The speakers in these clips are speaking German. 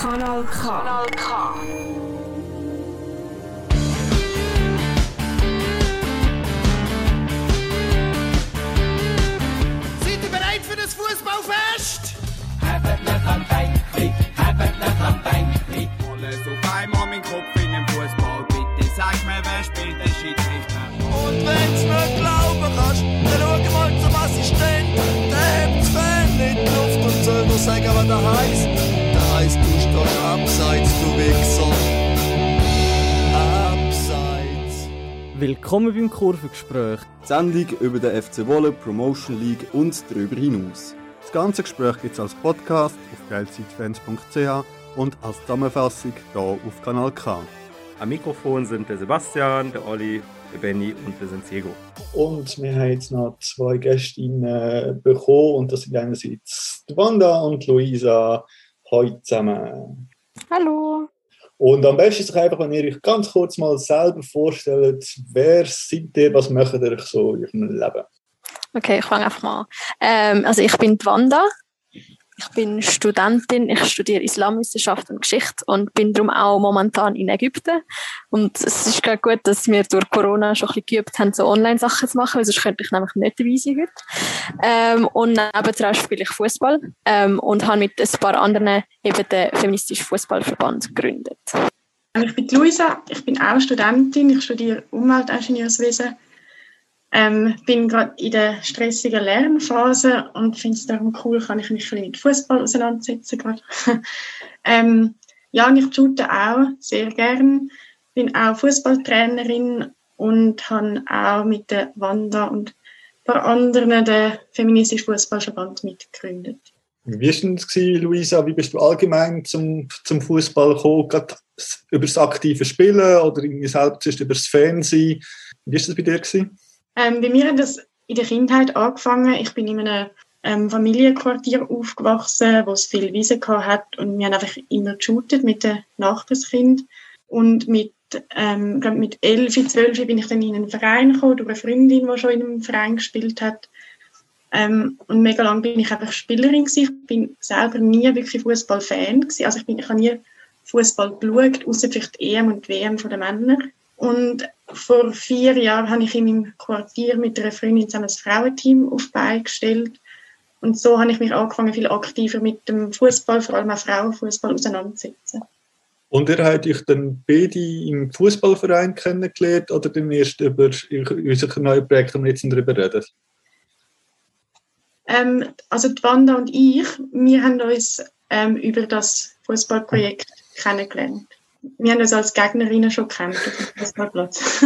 Kanal K. Kanal K. Seid ihr bereit für das Fußballfest? Habet nicht am Bänkli, habet nicht am Bänkli. Alles auf einmal mein Kopf in den Fußball. Bitte sag mir, wer spielt den Schiedsrichter? Und wenn's nicht glauben kannst, dann schau mal zum Assistent. Der hebt das In die Luft und soll nur sagen, was der heisst. Der heisst, du stehst abseits, du Wichser. Abseits. Willkommen beim Kurvengespräch. Die Sendung über den FC Wolle Promotion League und darüber hinaus. Das ganze Gespräch gibt es als Podcast auf geilzeitfans.ch und als Zusammenfassung hier auf Kanal K. Am Mikrofon sind der Sebastian, der Olli, der Benny und der Santiago. Und wir haben jetzt noch zwei Gästinnen bekommen und das sind einerseits die Wanda und Luisa. Heute zusammen. Hallo. Und am besten ist es einfach, wenn ihr euch ganz kurz mal selber vorstellt, wer seid ihr, was macht ihr so in eurem Leben? Okay, ich fange einfach mal an. Ähm, also ich bin die Wanda. Ich bin Studentin. Ich studiere Islamwissenschaft und Geschichte und bin darum auch momentan in Ägypten. Und es ist gerade gut, dass wir durch Corona schon ein geübt haben, so Online-Sachen zu machen, weil sonst könnte ich nämlich nicht dabei sein heute. Ähm, und nebenan spiele ich Fußball ähm, und habe mit ein paar anderen eben den feministischen Fußballverband gegründet. Ich bin Luisa, ich bin auch Studentin, ich studiere Umweltingenieurswesen. Ähm, bin gerade in der stressigen Lernphase und finde es darum cool, kann ich mich ein bisschen mit Fußball auseinandersetzen gerade. ähm, ja, und ich shoote auch sehr gern, bin auch Fußballtrainerin und habe auch mit der Wanda und ein paar anderen den feministischen Fußballverband mitgegründet. Wie war gewesen, Luisa? Wie bist du allgemein zum, zum Fußball gekommen? Gerade über das aktive Spielen oder irgendwie selbst über das Fernsehen? Wie war das bei dir? Gewesen? Ähm, bei mir hat das in der Kindheit angefangen. Ich bin in einem ähm, Familienquartier aufgewachsen, wo es viel Wiesen hat und wir haben einfach immer geshootet mit den Nachbarskind und mit ähm, glaub mit 11, 12 bin ich dann in einen Verein gekommen, durch eine Freundin, die schon in einem Verein gespielt hat. Ähm, und mega lang bin ich einfach Spielerin gewesen. Ich bin selber nie wirklich Fußballfan gewesen. Also ich bin, ich habe nie Fußball geschaut, außer vielleicht die EM und die WM von den Männern. Und vor vier Jahren habe ich in meinem Quartier mit einer Freundin zusammen ein Frauenteam auf die Beine gestellt. Und so habe ich mich angefangen, viel aktiver mit dem Fußball, vor allem auch Frauenfußball, auseinanderzusetzen. Und ihr habt euch dann beide im Fußballverein kennengelernt oder dann erst über unser neues Projekt, das wir jetzt darüber reden? Ähm, also die Wanda und ich, wir haben uns ähm, über das Fußballprojekt kennengelernt. Wir haben uns als Gegnerinnen schon kennt auf dem Fußballplatz.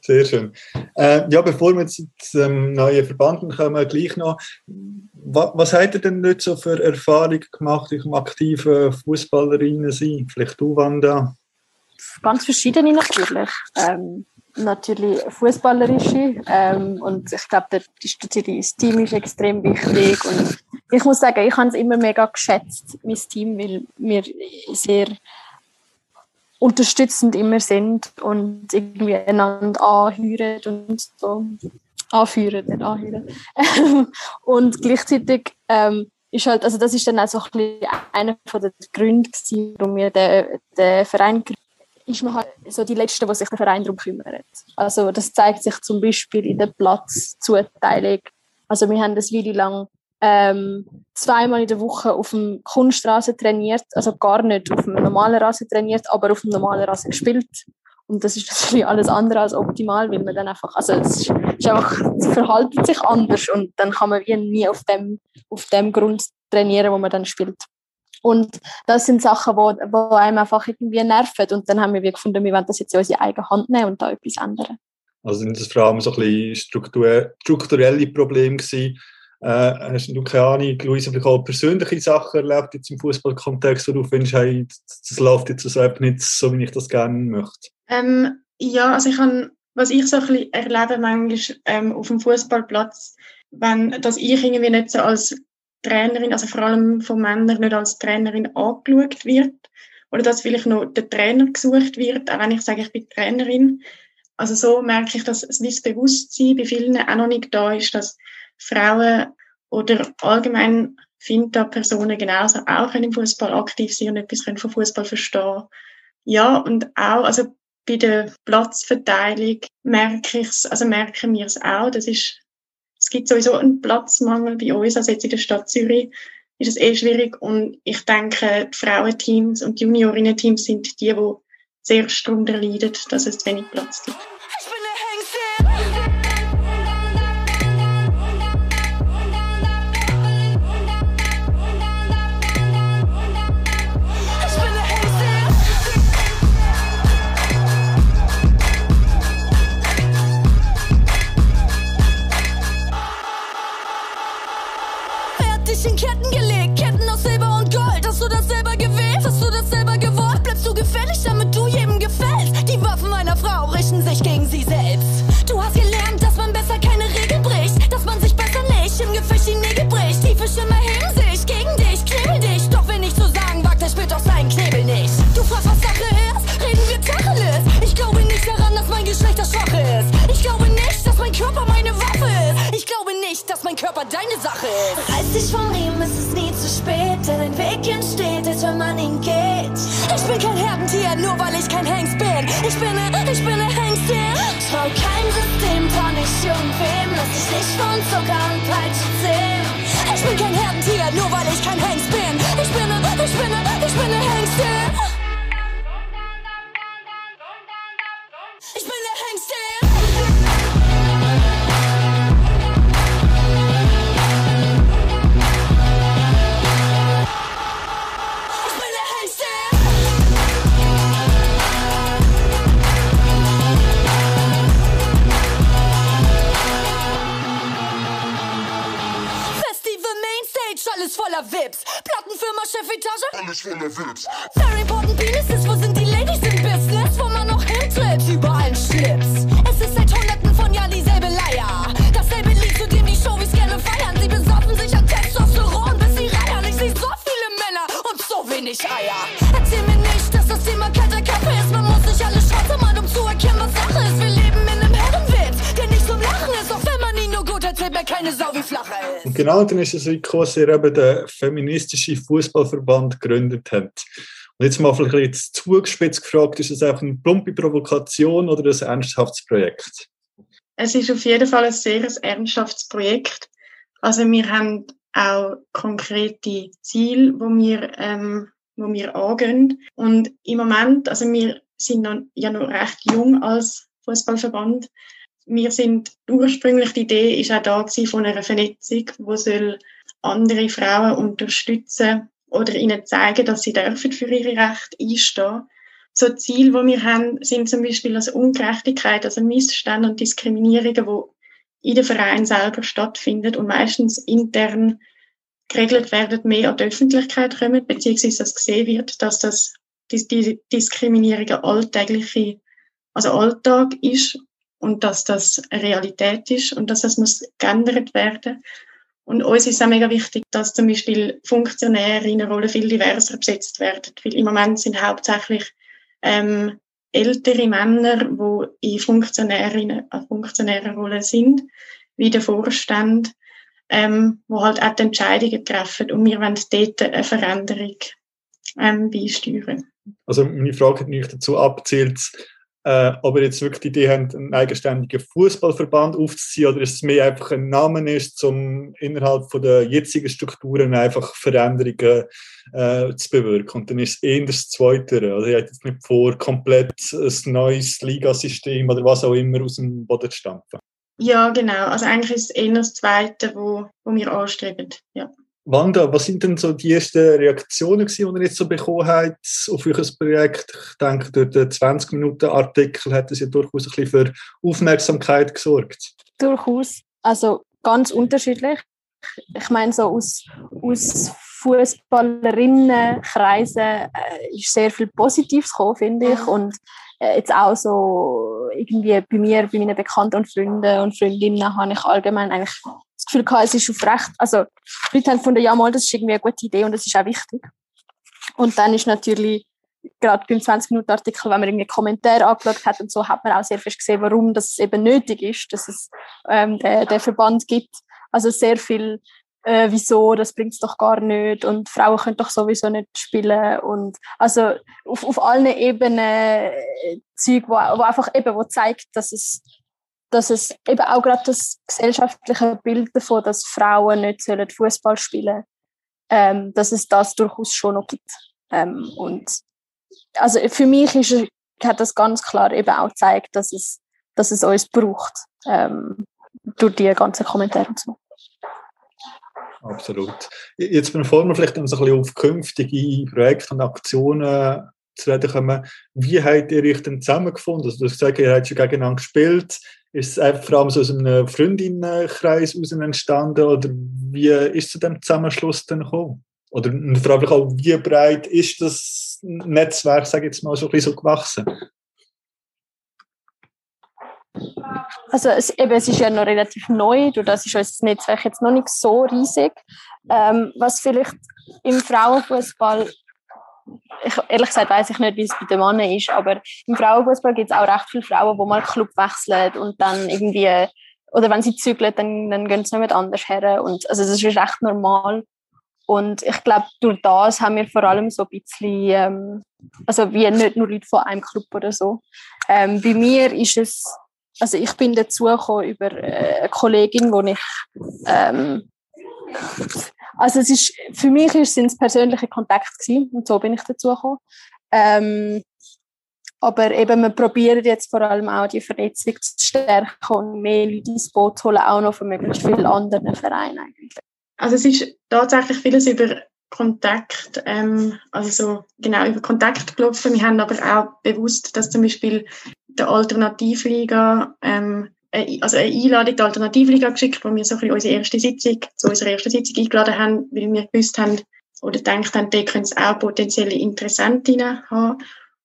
Sehr schön. Äh, ja, bevor wir jetzt zum neuen Verband kommen, gleich noch. Was, was habt ihr denn nicht so für Erfahrungen gemacht im aktiven Fußballerinnen sein? Vielleicht du, Wanda? Ganz verschiedene natürlich. Ähm, natürlich fußballerische ähm, und ich glaube, das Team ist extrem wichtig und ich muss sagen, ich habe es immer mega geschätzt, mein Team, weil wir sehr unterstützend immer sind und irgendwie einander anhören und so anführen, nicht anhören. und gleichzeitig ähm, ist halt, also das ist dann auch so ein einer von den Gründen, warum wir den, den Verein ist man halt so die Letzte, die sich der Verein darum kümmert. Also das zeigt sich zum Beispiel in der Platzzuteilung. Also wir haben das Video lang ähm, zweimal in der Woche auf dem Kunststraße trainiert, also gar nicht auf dem normalen Rasen trainiert, aber auf dem normalen Rasen gespielt. Und das ist natürlich alles andere als optimal, weil man dann einfach, also es ist, einfach, es verhaltet sich anders und dann kann man wie nie auf dem, auf dem Grund trainieren, wo man dann spielt. Und das sind Sachen, wo, wo einem einfach irgendwie nerven. Und dann haben wir gefunden, wir wollen das jetzt in unsere eigene Hand nehmen und da etwas ändern. Also sind das vor allem so ein bisschen strukturelle Probleme gewesen? Äh, hast du keine Ahnung, Luisa, vielleicht auch persönliche Sachen erlebt jetzt im Fußballkontext, wo du findest, hey, das läuft jetzt also nicht so, wie ich das gerne möchte? Ähm, ja, also ich habe, was ich so ein bisschen erlebe manchmal ähm, auf dem Fußballplatz, wenn, dass ich irgendwie nicht so als Trainerin, also vor allem von Männern nicht als Trainerin angeschaut wird oder dass vielleicht noch der Trainer gesucht wird, auch wenn ich sage, ich bin Trainerin. Also so merke ich, dass das Bewusstsein bei vielen auch noch nicht da ist, dass Frauen oder allgemein finde, dass Personen genauso auch im Fußball aktiv sein und etwas vom Fußball verstehen. Ja, und auch, also bei der Platzverteilung merke ich es, also merken wir es auch. Das ist, es gibt sowieso einen Platzmangel bei uns, also jetzt in der Stadt Zürich ist es eh schwierig. Und ich denke, die Frauenteams und Juniorinnen-Teams sind die, die sehr darunter leiden, dass es wenig Platz gibt. Weg entsteht, als wenn man ihn geht. Ich bin kein Herdentier, nur weil ich kein Hengst bin. Ich bin ne, ich bin ne Hengstin. Trau kein System, trau nicht irgendwem, lass dich nicht von Zucker und Peitsche zähmen. Ich bin kein Herdentier, nur weil ich kein Hengst bin. Ich bin ne, ich bin ne, ich bin ne Hengstin. Alles voller Witz. Very important penises, wo sind erzählt, mir keine Sau wie flacher ist. Und genau dann ist es gekommen, dass er eben der feministische Fußballverband gegründet hat. Und jetzt mal vielleicht zugespitzt gefragt, ist es einfach eine plumpe Provokation oder ein ernsthaftes Projekt? Es ist auf jeden Fall ein sehr ernsthaftes Projekt. Also wir haben auch konkrete Ziele, wo wir, ähm, wo wir angehen. Und im Moment, also wir sind noch, ja noch recht jung als Fußballverband. Wir sind ursprünglich die Idee ist auch da von einer Vernetzung, wo soll andere Frauen unterstützen oder ihnen zeigen, dass sie dürfen für ihre Rechte einstehen. So Ziele, die wir haben, sind zum Beispiel also Ungerechtigkeit, also Missstände und Diskriminierungen, die in den Vereinen selber stattfinden und meistens intern geregelt werden, mehr an die Öffentlichkeit kommen, beziehungsweise dass gesehen wird, dass das die, die Diskriminierung alltägliche, also Alltag ist und dass das Realität ist und dass das muss geändert werden. Und uns ist auch mega wichtig, dass zum Beispiel Funktionäre in einer Rolle viel diverser besetzt werden, weil im Moment sind hauptsächlich ähm, ältere Männer, die in funktionären, äh, funktionären Rollen sind, wie der Vorstand, ähm, wo halt auch die Entscheidungen treffen und wir wollen dort eine Veränderung ähm, beisteuern. Also meine Frage hat nicht dazu abzielt, äh, ob ihr jetzt wirklich die Idee habt, einen eigenständigen Fußballverband aufzuziehen oder ist es mehr einfach ein Name ist, um innerhalb von der jetzigen Strukturen einfach Veränderungen äh, zu bewirken. Und dann ist es eher das Zweite. Also ihr habt jetzt nicht vor, komplett ein neues Ligasystem oder was auch immer aus dem Boden zu stampfen. Ja, genau. Also eigentlich ist es eher das Zweite, wo, wo wir anstreben. Ja. Wanda, was sind denn so die ersten Reaktionen, die ihr jetzt so bekommen habt auf euer Projekt? Ich denke, durch den 20-Minuten-Artikel hat es ja durchaus ein bisschen für Aufmerksamkeit gesorgt. Durchaus. Also ganz unterschiedlich. Ich meine, so aus, aus Fußballerinnenkreisen äh, ist sehr viel Positives gekommen, finde ich. Und äh, jetzt auch so irgendwie bei mir, bei meinen Bekannten und Freunden und Freundinnen habe ich allgemein eigentlich Gefühl gehabt, es ist auf Recht. Also, die Leute haben gefunden, ja, mal, das ist irgendwie eine gute Idee und das ist auch wichtig. Und dann ist natürlich, gerade beim 20-Minuten-Artikel, wenn man irgendwie Kommentare angeschaut hat und so, hat man auch sehr fest gesehen, warum das eben nötig ist, dass es ähm, den, den Verband gibt. Also sehr viel äh, wieso, das bringt es doch gar nicht und Frauen können doch sowieso nicht spielen und also auf, auf allen Ebenen äh, Zeug, wo, wo einfach eben wo zeigt, dass es dass es eben auch gerade das gesellschaftliche Bild davon, dass Frauen nicht sollen Fußball spielen, ähm, dass es das durchaus schon noch gibt. Ähm, und also für mich ist, hat das ganz klar eben auch gezeigt, dass es, dass es uns braucht ähm, durch die ganzen Kommentare und so. Absolut. Jetzt bevor wir vielleicht so ein bisschen auf künftige Projekte und Aktionen zu reden kommen, wie habt ihr euch denn zusammengefunden? Also du hast gesagt, ihr habt schon gegeneinander gespielt. Ist es vor allem so aus einem Freundinnenkreis heraus entstanden oder wie ist es zu dem Zusammenschluss dann gekommen? Oder vor allem auch, wie breit ist das Netzwerk, sage ich jetzt mal, so ein bisschen so gewachsen? Also es, eben, es ist ja noch relativ neu, durch das ist unser Netzwerk jetzt noch nicht so riesig. Ähm, was vielleicht im Frauenfußball, ich, ehrlich gesagt weiß ich nicht, wie es bei den Männern ist, aber im Frauenfußball gibt es auch recht viele Frauen, die mal Club wechseln und dann irgendwie, oder wenn sie zügeln, dann, dann gehen sie nicht anders her. Und, also das ist recht normal. Und ich glaube, durch das haben wir vor allem so ein bisschen, ähm, also wie nicht nur Leute von einem Club oder so. Ähm, bei mir ist es also ich bin dazu gekommen über äh, eine Kollegin, wo ich ähm, also es ist für mich ist es persönliche Kontakt gewesen, und so bin ich dazu gekommen. Ähm, aber eben, wir probieren jetzt vor allem auch die Vernetzung zu stärken und mehr Leute ins Boot zu holen, auch noch von möglichst vielen anderen Vereinen eigentlich. Also es ist tatsächlich vieles über Kontakt, ähm, also so genau über Kontakt gelaufen. Wir haben aber auch bewusst, dass zum Beispiel der Alternativliga, ähm, also eine Einladung der Alternativliga geschickt, wo wir so ein bisschen unsere erste Sitzung, zu unserer ersten Sitzung eingeladen haben, weil wir gewusst haben oder gedacht haben, da können es auch potenzielle Interessentinnen haben,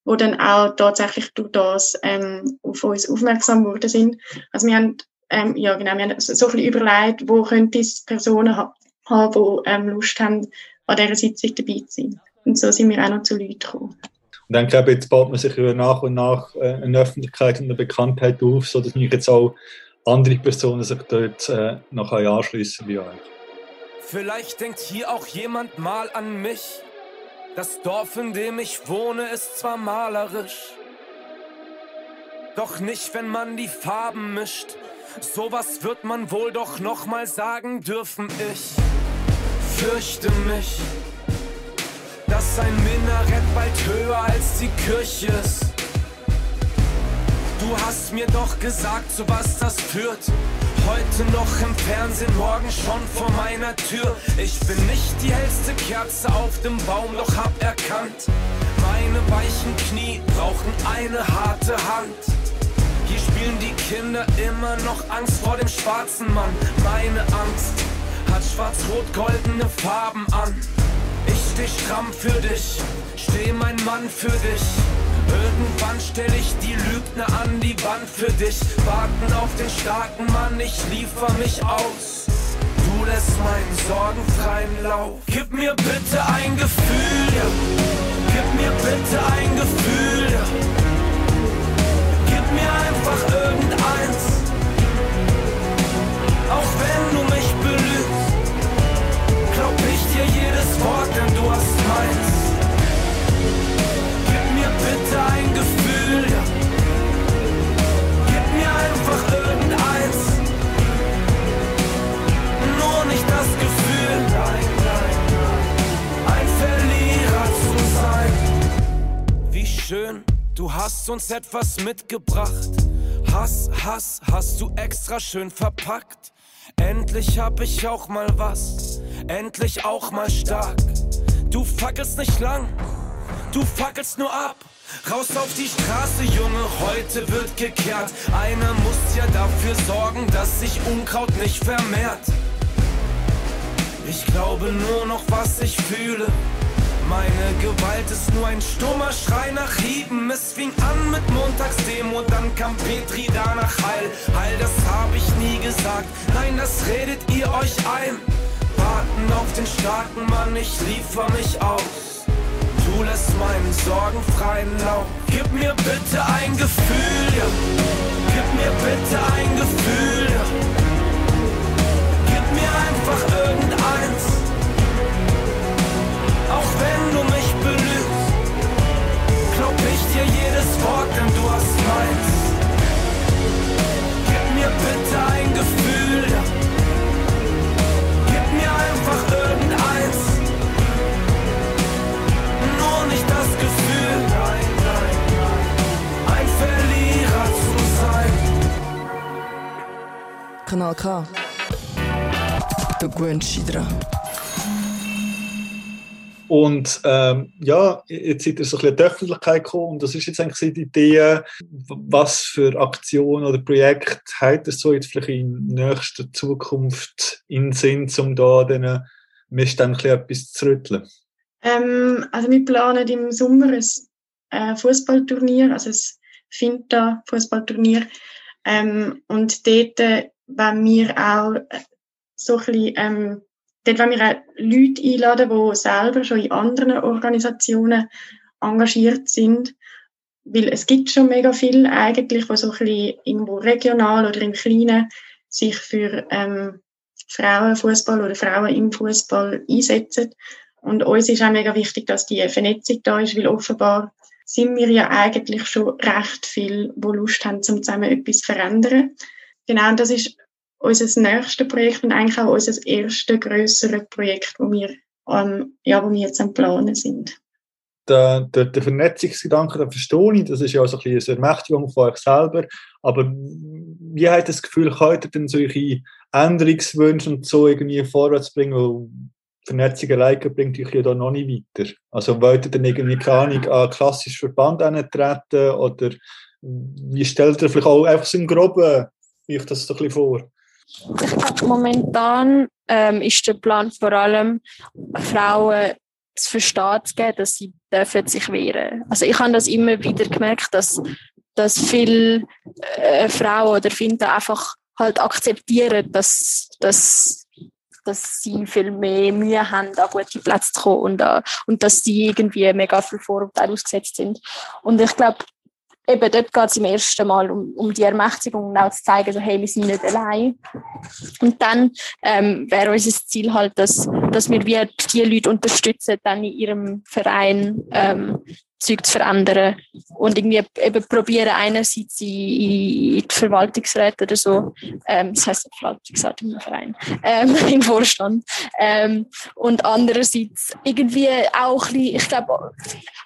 die dann auch tatsächlich durch das ähm, auf uns aufmerksam geworden sind. Also wir haben, ähm, ja genau, wir haben so bisschen überlegt, wo könnte es Personen ha haben, die ähm, Lust haben, an dieser Sitzung dabei zu sein. Und so sind wir auch noch zu Leuten gekommen. Und dann glaube ich, jetzt baut man sich nach und nach äh, eine Öffentlichkeit und eine Bekanntheit auf, sodass mich jetzt auch andere Personen sich dort äh, noch anschließen wie euch. Vielleicht denkt hier auch jemand mal an mich. Das Dorf, in dem ich wohne, ist zwar malerisch, doch nicht, wenn man die Farben mischt. Sowas wird man wohl doch noch mal sagen dürfen. Ich fürchte mich dass ein Minarett bald höher als die Kirche ist. Du hast mir doch gesagt, zu was das führt. Heute noch im Fernsehen, morgen schon vor meiner Tür. Ich bin nicht die hellste Kerze auf dem Baum, doch hab erkannt, meine weichen Knie brauchen eine harte Hand. Hier spielen die Kinder immer noch Angst vor dem schwarzen Mann. Meine Angst hat schwarz-rot-goldene Farben an steh stramm für dich, steh mein Mann für dich. Irgendwann stell ich die Lügner an die Wand für dich. Warten auf den starken Mann, ich liefer mich aus. Du lässt meinen Sorgen freien Lauf. Gib mir bitte ein Gefühl, ja. Gib mir bitte ein Gefühl, ja. Gib mir einfach irgendeins. Auch wenn du mich glaub ich dir jedes Wort, hast meins. Gib mir bitte ein Gefühl, ja. Gib mir einfach irgendeins. Nur nicht das Gefühl, nein, nein, ein Verlierer zu sein. Wie schön, du hast uns etwas mitgebracht. Hass, Hass, hast du extra schön verpackt. Endlich hab ich auch mal was, endlich auch mal stark. Du fackelst nicht lang, du fackelst nur ab. Raus auf die Straße, Junge, heute wird gekehrt. Einer muss ja dafür sorgen, dass sich Unkraut nicht vermehrt. Ich glaube nur noch, was ich fühle. Meine Gewalt ist nur ein stummer Schrei nach Hieben. Es fing an mit Montagsdemo, dann kam Petri, danach Heil. Heil, das hab ich nie gesagt. Nein, das redet ihr euch ein. Warten auf den starken Mann, ich liefer mich aus. Du lässt meinen Sorgen freien Lauf. Gib mir bitte ein Gefühl, ja. Gib mir bitte ein Gefühl, ja. K. Dich dran. Und ähm, ja, jetzt seid ihr so ein bisschen in die Öffentlichkeit gekommen und das ist jetzt eigentlich die Idee, was für Aktionen oder Projekte habt ihr so jetzt vielleicht in nächster Zukunft in Sinn, um da diesen Missständen etwas zu rütteln? Ähm, also wir planen im Sommer ein äh, Fußballturnier, also ein Finta-Fußballturnier. Ähm, und dort äh, wollen wir auch so ein bisschen ähm, dort wollen wir auch Leute einladen, die selber schon in anderen Organisationen engagiert sind. Weil es gibt schon mega viel eigentlich, die so ein bisschen irgendwo regional oder im Kleinen sich für ähm, Frauenfußball oder Frauen im Fußball einsetzen. Und uns ist auch mega wichtig, dass die Vernetzung da ist, weil offenbar sind wir ja eigentlich schon recht viel, wo Lust haben, zum zusammen etwas zu verändern. Genau, und das ist unser nächstes Projekt und eigentlich auch unser erstes grösseres Projekt, wo wir, ähm, ja, wo wir jetzt am Planen sind. Der, der, der Vernetzungsgedanke, den verstehe ich, das ist ja auch so ein bisschen eine Ermächtigung von euch selber, aber wie habt ihr das Gefühl, könnt ihr denn solche Änderungswünsche und so irgendwie vorwärts bringen, weil Vernetzung alleine bringt euch ja da noch nicht weiter. Also wollt ihr dann irgendwie, keine Ahnung, an klassischen Verband treten oder wie stellt ihr vielleicht auch einfach so im Groben euch das so ein bisschen vor? Ich glaube, momentan ähm, ist der Plan vor allem, Frauen zu verstehen zu geben, dass sie dürfen sich wehren. Also ich habe das immer wieder gemerkt, dass, dass viele äh, Frauen oder Finden einfach halt akzeptieren, dass, dass, dass sie viel mehr Mühe haben, an gute Plätze zu kommen und, uh, und dass sie irgendwie mega viel Vorurteile ausgesetzt sind. Und ich glaube, eben dort geht es im ersten Mal um, um die Ermächtigung und auch zu zeigen, so, hey, wir sind nicht allein. Und dann ähm, wäre unser Ziel halt, dass, dass wir wie die Leute unterstützen, dann in ihrem Verein ähm, Zeug zu verändern und irgendwie eben probieren einerseits in, in die Verwaltungsräte oder so, ähm, das heißt Verwaltungsrat im Verein, ähm, im Vorstand ähm, und andererseits irgendwie auch ein bisschen, ich glaube,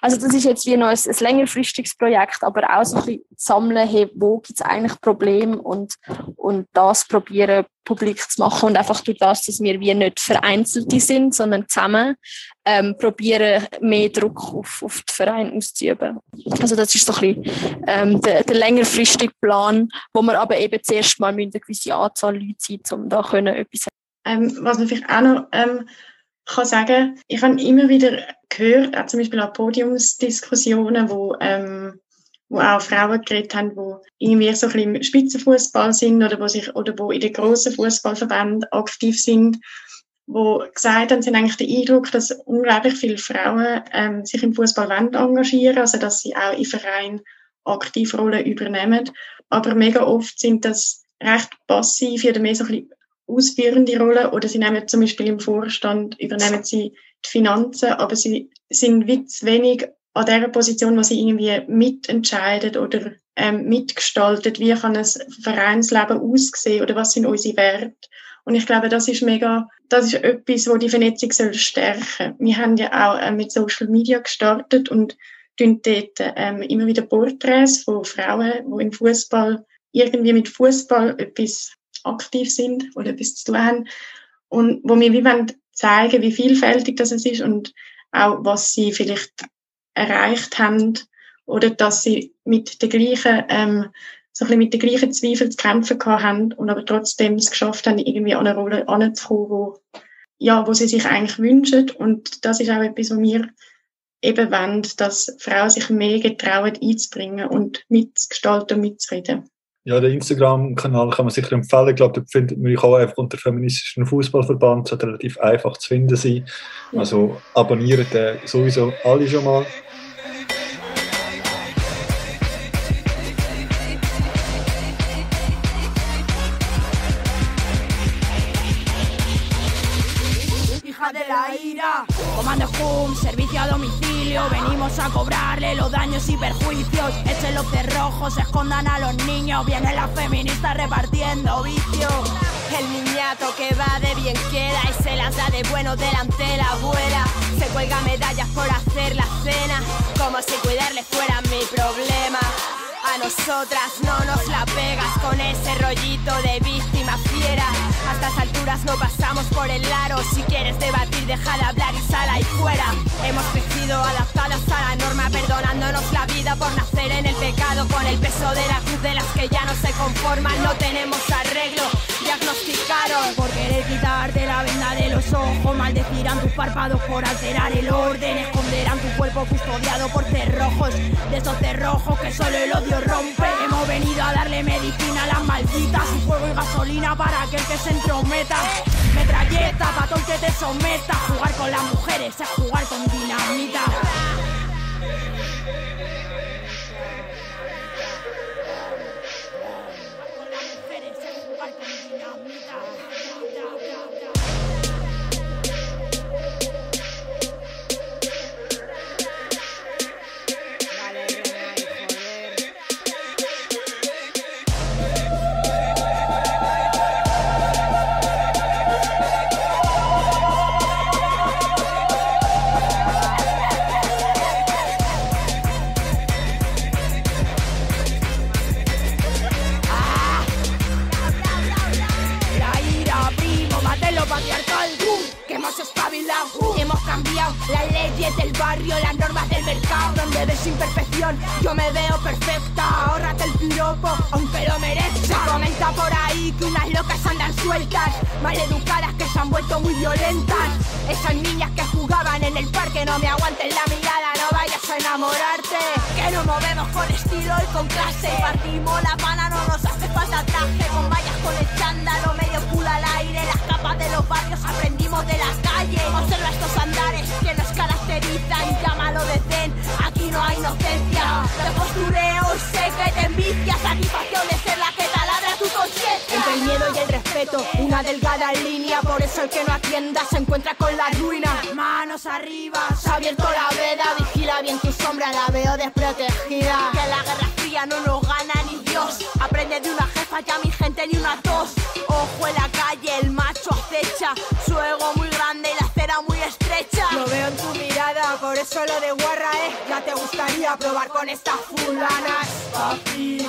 also das ist jetzt wie noch ein, ein längerfristiges Projekt, aber auch so ein bisschen sammeln, hey, wo gibt es eigentlich Probleme und, und das probieren publik zu machen und einfach durch das, dass wir wie nicht Vereinzelte sind, sondern zusammen ähm, probieren, mehr Druck auf, auf den Verein auszuüben. Also das ist so ein bisschen ähm, der, der längerfristige Plan, wo wir aber eben zuerst mal eine gewisse Anzahl Leute sind, um da können etwas ähm, Was man vielleicht auch noch ähm, kann sagen, ich habe immer wieder gehört, auch zum Beispiel an Podiumsdiskussionen, wo ähm, wo auch Frauen geredet haben, die irgendwie so ein bisschen im Spitzenfußball sind oder wo sich oder wo in den grossen Fußballverbänden aktiv sind, wo gesagt haben, sie haben eigentlich den Eindruck, dass unglaublich viele Frauen ähm, sich im Fußball engagieren, also dass sie auch im Verein aktiv Rollen übernehmen, aber mega oft sind das recht passiv oder mehr so ein bisschen ausführende Rollen oder sie nehmen zum Beispiel im Vorstand übernehmen sie die Finanzen, aber sie sind wie zu wenig an der Position, wo sie irgendwie mitentscheidet oder ähm, mitgestaltet, wie kann ein Vereinsleben aussehen oder was sind unsere Werte. Und ich glaube, das ist mega, das ist etwas, wo die Vernetzung soll stärken. Wir haben ja auch äh, mit Social Media gestartet und tun dort ähm, immer wieder Porträts von Frauen, die im Fußball irgendwie mit Fußball etwas aktiv sind oder etwas zu tun haben und wo wir wie wollen zeigen, wie vielfältig das ist und auch was sie vielleicht erreicht haben oder dass sie mit der gleichen, ähm, so ein bisschen mit den gleichen Zweifeln zu kämpfen haben und aber trotzdem es geschafft haben, irgendwie an eine Rolle anzukommen, wo, ja, wo sie sich eigentlich wünschen. Und das ist auch etwas, was wir eben wollen, dass Frauen sich mehr getrauen einzubringen und mitzugestalten und mitzureden. Ja, den Instagram-Kanal kann man sicher empfehlen. Ich glaube, da findet man auch einfach unter feministischen Fußballverband. Es wird relativ einfach zu finden sein. Also abonnieren den sowieso alle schon mal. Perjuicios. Echen los cerrojos, escondan a los niños. Viene la feminista repartiendo vicio. El niñato que va de bien queda y se las da de bueno delante la abuela. Se cuelga medallas por hacer la cena, como si cuidarle fuera mi problema. A nosotras no nos la pegas con ese rollito de víctima fiera. A estas alturas no pasamos por el aro. Si quieres debatir, deja de hablar y sal ahí fuera. Hemos crecido adaptadas a la norma, perdonándonos la vida por nacer en el pecado. Con el peso de la cruz de las que ya no se conforman, no tenemos arreglo. Diagnosticaron por querer quitarte la venda de los ojos, maldecirán tus párpados por alterar el orden, esconderán tu cuerpo custodiado por cerrojos, de esos cerrojos que solo el odio rompe. Hemos venido a darle medicina a las malditas y fuego y gasolina para aquel que se entrometa. Metralleta, patón que te someta, jugar con las mujeres es jugar con dinamita. Leyes del barrio, las normas del mercado. Donde ves imperfección, yo me veo perfecta. Ahórrate el piropo, aunque lo merezca. Comenta por ahí que unas locas andan sueltas, maleducadas que se han vuelto muy violentas. Esas niñas que jugaban en el parque, no me aguanten la mirada, no vayas a enamorarte. Que nos movemos con estilo y con clase. Partimos la pana, no nos hace falta traje. Con vallas con escándalo, medio culo al aire. Las capas de los barrios aprendimos de la calle. Observa estos andares que caracterizan. Llámalo de zen, aquí no hay inocencia. De postureo y sé que te envidia. Satisfacción de ser la que taladra tu conciencia. Entre el miedo y el respeto, una delgada línea. Por eso el que no atienda se encuentra con la ruina. Manos arriba, se ha abierto la veda. Vigila bien tu sombra, la veo desprotegida. Que la guerra fría no nos gana ni Dios. Aprende de una jefa, ya mi gente ni una tos. Ojo en la calle, el macho acecha. Su ego muy grande y la acera muy estrecha. Lo veo en tu mirada, por eso lo de guarra, eh. Ya te gustaría probar con estas fulanas. Papi,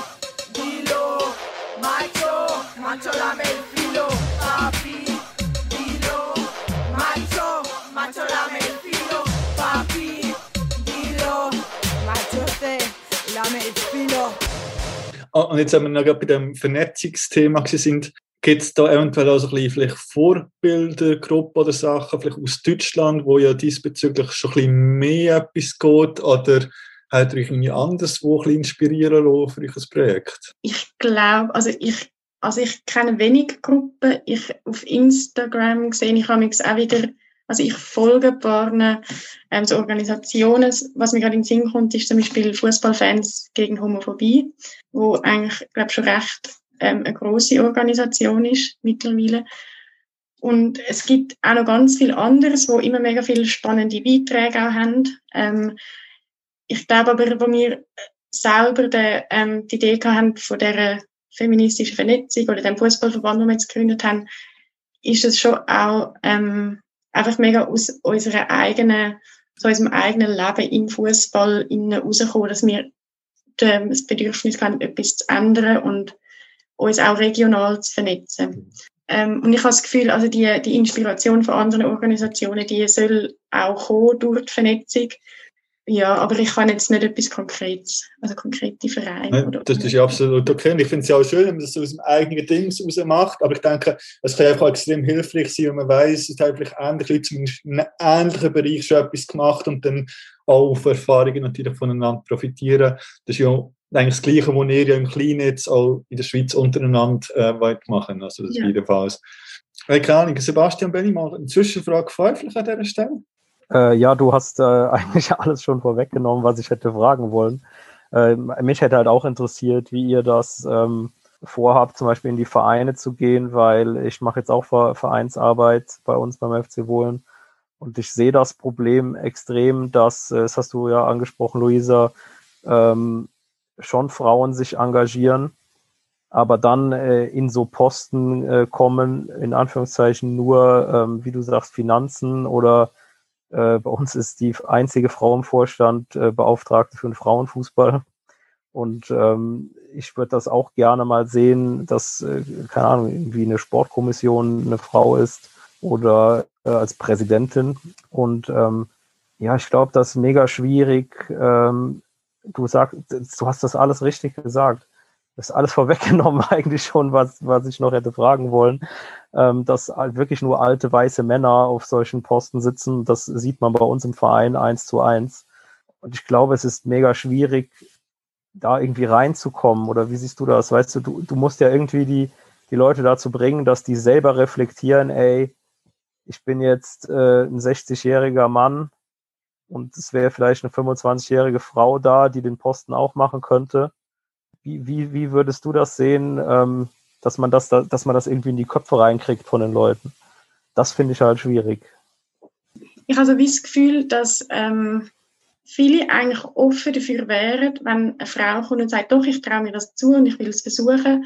dilo, macho, macho lame el filo. Papi, dilo, macho, macho lame el filo. Papi, dilo, macho te lame el filo. Ah, Und jetzt, wenn wir noch gerade bei dem Vernetzungsthema gibt es da eventuell auch so ein bisschen vielleicht Vorbildergruppen oder Sachen, vielleicht aus Deutschland, wo ja diesbezüglich schon ein bisschen mehr etwas geht, oder hat euch irgendwie anderswo ein bisschen inspirieren lassen für euch ein Projekt? Ich glaube, also ich, also ich kenne wenig Gruppen. Ich, auf Instagram sehe ich auch wieder, also ich folge ein paar ähm, so Organisationen. Was mir gerade in den Sinn kommt, ist zum Beispiel Fußballfans gegen Homophobie, wo eigentlich, glaube schon recht ähm, eine große Organisation ist mittlerweile. Und es gibt auch noch ganz viel anderes, wo immer mega viele spannende Beiträge auch haben. Ähm, ich glaube aber, wo wir selber de, ähm, die Idee haben von dieser feministischen Vernetzung oder dem Fußballverband, den wir jetzt gegründet haben, ist es schon auch ähm, einfach mega aus unserer eigenen, so unserem eigenen Leben im Fußball rausgekommen, dass wir ähm, das Bedürfnis haben, etwas zu ändern und uns auch regional zu vernetzen. Ähm, und ich habe das Gefühl, also die, die Inspiration von anderen Organisationen, die soll auch kommen durch die Vernetzung. Ja, aber ich kann jetzt nicht etwas Konkretes, also konkrete Vereine. Ja, oder, das ist ja absolut okay. Und ich finde es ja auch schön, wenn man das aus dem eigenen Ding raus macht. Aber ich denke, es kann einfach auch extrem hilfreich sein, wenn man weiß, es haben vielleicht ähnliche Leute zumindest in einem ähnlichen Bereich schon etwas gemacht und dann auch auf Erfahrungen natürlich voneinander profitieren. Das ist ja eigentlich das Gleiche, was ihr ja im Kleinen jetzt auch in der Schweiz untereinander äh, wollt machen. Also das Ja. jedenfalls. Äh, keine Ahnung, Sebastian Benni, mal eine Zwischenfrage vielleicht an dieser Stelle. Äh, ja, du hast äh, eigentlich alles schon vorweggenommen, was ich hätte fragen wollen. Äh, mich hätte halt auch interessiert, wie ihr das ähm, vorhabt, zum Beispiel in die Vereine zu gehen, weil ich mache jetzt auch Ver Vereinsarbeit bei uns beim FC Wohlen und ich sehe das Problem extrem, dass, äh, das hast du ja angesprochen, Luisa, ähm, schon Frauen sich engagieren, aber dann äh, in so Posten äh, kommen, in Anführungszeichen nur, ähm, wie du sagst, Finanzen oder äh, bei uns ist die einzige Frau im Vorstand äh, Beauftragte für den Frauenfußball. Und ähm, ich würde das auch gerne mal sehen, dass, äh, keine Ahnung, irgendwie eine Sportkommission eine Frau ist oder äh, als Präsidentin. Und ähm, ja, ich glaube, das ist mega schwierig. Ähm, du sagst, du hast das alles richtig gesagt. Das ist alles vorweggenommen eigentlich schon, was, was ich noch hätte fragen wollen. Ähm, dass wirklich nur alte weiße Männer auf solchen Posten sitzen, das sieht man bei uns im Verein eins zu eins. Und ich glaube, es ist mega schwierig, da irgendwie reinzukommen. Oder wie siehst du das? Weißt du, du, du musst ja irgendwie die, die Leute dazu bringen, dass die selber reflektieren, ey, ich bin jetzt äh, ein 60-jähriger Mann und es wäre vielleicht eine 25-jährige Frau da, die den Posten auch machen könnte. Wie, wie, wie würdest du das sehen, ähm, dass man das, dass man das irgendwie in die Köpfe reinkriegt von den Leuten? Das finde ich halt schwierig. Ich habe so wie das Gefühl, dass ähm, viele eigentlich offen dafür wären, wenn eine Frau kommt und sagt, doch, ich traue mir das zu und ich will es versuchen.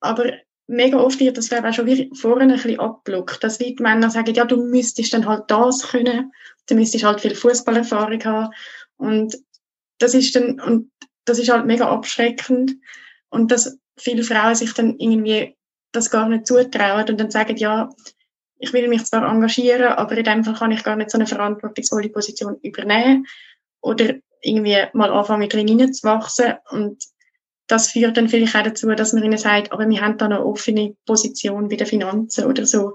Aber mega oft wird das glaube auch schon vorne ein bisschen abblockt, dass die Männer sagen, ja, du müsstest dann halt das können, du müsstest halt viel Fußballerfahrung haben. Und das ist dann und das ist halt mega abschreckend. Und dass viele Frauen sich dann irgendwie das gar nicht zutrauen und dann sagen, ja, ich will mich zwar engagieren, aber in dem Fall kann ich gar nicht so eine verantwortungsvolle Position übernehmen oder irgendwie mal anfangen drin hineinzuwachsen. Und das führt dann vielleicht auch dazu, dass man ihnen sagt, aber wir haben da eine offene Position bei den Finanzen oder so.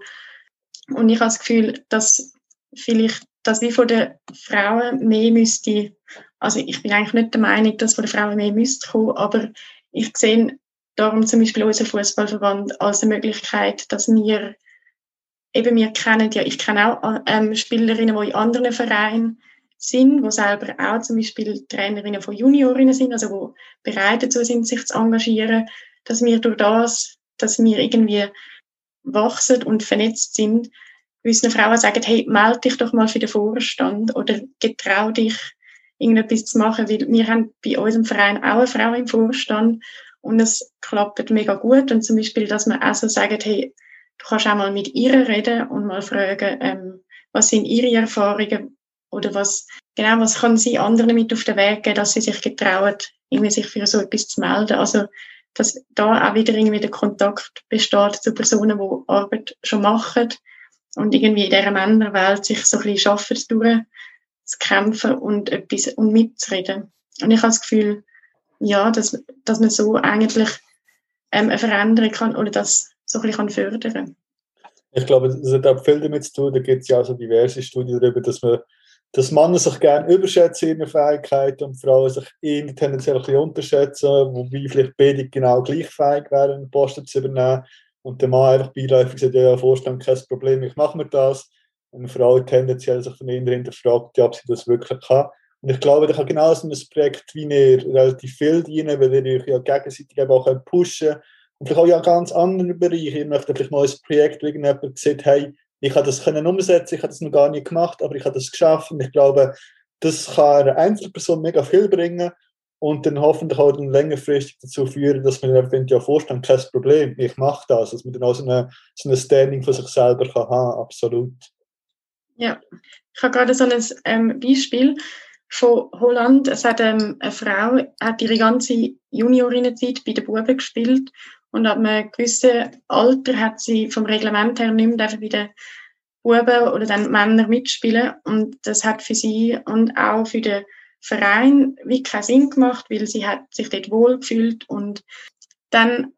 Und ich habe das Gefühl, dass vielleicht, dass wie von den Frauen mehr müsste, also ich bin eigentlich nicht der Meinung, dass von den Frauen mehr müsste kommen, aber ich sehe darum zum Beispiel unseren Fußballverband als eine Möglichkeit, dass wir eben wir kennen ja, ich kenne auch ähm, Spielerinnen, die in anderen Vereinen sind, wo selber auch zum Beispiel Trainerinnen von Juniorinnen sind, also wo bereit dazu sind, sich zu engagieren, dass wir durch das, dass wir irgendwie wachsen und vernetzt sind, unseren Frauen sagen, hey, melde dich doch mal für den Vorstand oder getrau dich, irgendetwas zu machen, weil wir haben bei unserem Verein auch eine Frau im Vorstand und es klappt mega gut und zum Beispiel, dass man auch so sagt, hey, du kannst auch mal mit ihr reden und mal fragen, ähm, was sind ihre Erfahrungen, oder was, genau, was kann sie anderen mit auf den Weg geben, dass sie sich getrauen, irgendwie sich für so etwas zu melden. Also, dass da auch wieder irgendwie der Kontakt besteht zu Personen, die Arbeit schon machen und irgendwie in dieser Männerwelt sich so ein bisschen schaffen, zu kämpfen und etwas und mitzureden. Und ich habe das Gefühl, ja, dass, dass man so eigentlich ähm, eine Veränderung kann oder das so ein bisschen fördern kann. Ich glaube, das hat auch viel damit zu tun, da gibt es ja auch so diverse Studien darüber, dass man dass Männer sich gerne überschätzen ihre Fähigkeiten und Frauen sich irgendwie tendenziell ein bisschen unterschätzen, wobei vielleicht beide genau gleich fähig wären, Posten zu übernehmen. Und der Mann einfach beiläufig sagt, ja, Vorstand, kein Problem, ich mache mir das. Und eine Frau tendenziell sich von innen hinterfragt, ja, ob sie das wirklich kann. Und ich glaube, da kann genau so ein Projekt wie ihr relativ viel dienen, weil ihr euch ja gegenseitig eben auch pushen könnt. Und vielleicht auch ja ganz andere Bereiche. Ihr möchtet vielleicht mal ein Projekt, wo irgendjemand sieht, hey, ich habe das können umsetzen, ich habe das noch gar nicht gemacht, aber ich habe das geschafft und ich glaube, das kann einer Einzelperson mega viel bringen und dann hoffentlich auch dann längerfristig dazu führen, dass man dann ja vorstellt, kein Problem, ich mache das, dass man dann auch so eine, so eine Standing von sich selber kann haben, absolut. Ja, ich habe gerade so ein ähm, Beispiel von Holland. Es hat ähm, eine Frau, hat ihre ganze Juniorinnenzeit bei den Buben gespielt und ab einem gewissen Alter hat sie vom Reglement her nicht mehr bei den Buben oder dann Männer mitspielen. Und das hat für sie und auch für den Verein wie keinen Sinn gemacht, weil sie hat sich dort wohl gefühlt. Und dann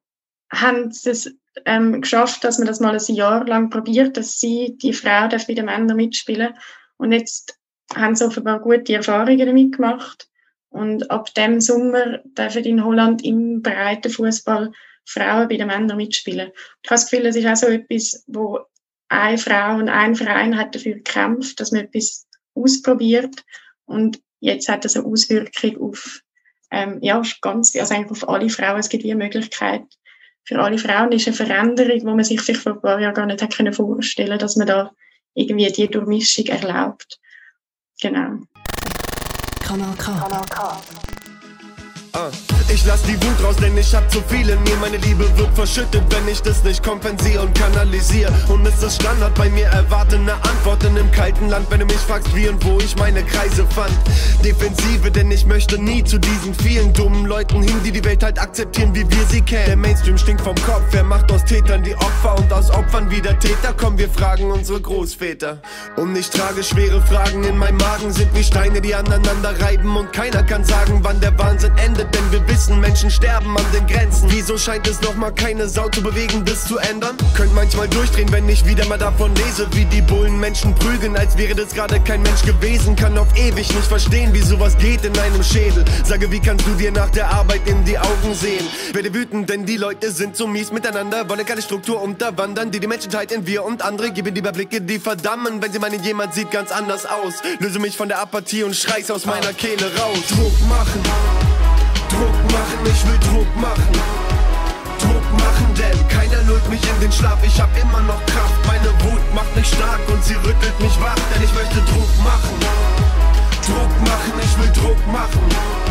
haben sie es ähm, geschafft, dass man das mal ein Jahr lang probiert, dass sie, die Frau, darf bei den Männern mitspielen. Und jetzt haben sie offenbar gute Erfahrungen damit gemacht. Und ab dem Sommer dürfen in Holland im breiten Fußball Frauen bei den Männern mitspielen. Ich habe das Gefühl, es ist auch so etwas, wo eine Frau und ein Verein hat dafür gekämpft, dass man etwas ausprobiert und jetzt hat das eine Auswirkung auf ähm, ja, ganz, also eigentlich auf alle Frauen. Es gibt eine Möglichkeit für alle Frauen. ist eine Veränderung, die man sich vielleicht vor ein paar Jahren gar nicht hätte vorstellen dass man da irgendwie die Durchmischung erlaubt. Genau. Kanal K. Kanal K. Ah, ich lass die Wut raus, denn ich hab zu viel in mir. Meine Liebe wird verschüttet, wenn ich das nicht kompensiere und kanalisiere. Und ist Standard bei mir, erwarte eine Antwort in einem kalten Land, wenn du mich fragst, wie und wo ich meine Kreise fand. Defensive, denn ich möchte nie zu diesen vielen dummen Leuten hin, die die Welt halt akzeptieren, wie wir sie kennen. Der Mainstream stinkt vom Kopf, wer macht aus Tätern die Opfer und aus Opfern wieder Täter? Komm, wir fragen unsere Großväter. Und ich trage schwere Fragen in meinem Magen, sind wie Steine, die aneinander reiben und keiner kann sagen, wann der Wahnsinn endet, denn wir wissen, Menschen sterben an den Grenzen. Wieso scheint es noch mal keine Sau zu bewegen, das zu ändern? Könnt manchmal durchdrehen, wenn ich wieder mal davon lese, wie die Bullen Menschen prügeln, als wäre das gerade kein Mensch gewesen. Kann auf ewig nicht verstehen, wie sowas geht in einem Schädel. Sage, wie kannst du dir nach der Arbeit in die Augen sehen? Werde wütend, denn die Leute sind so mies miteinander, wollen keine Struktur unterwandern, die die Menschen teilt in wir und andere. Gebe lieber Blicke, die verdammen, wenn sie meinen, jemand sieht ganz anders aus. Löse mich von der Apathie und schrei's aus meiner Kehle raus. Druck machen. Machen, ich will Druck machen. Druck machen, denn keiner lullt mich in den Schlaf. Ich hab immer noch Kraft, meine Wut macht mich stark und sie rüttelt mich wach, denn ich möchte Druck machen. Druck machen, ich will Druck machen.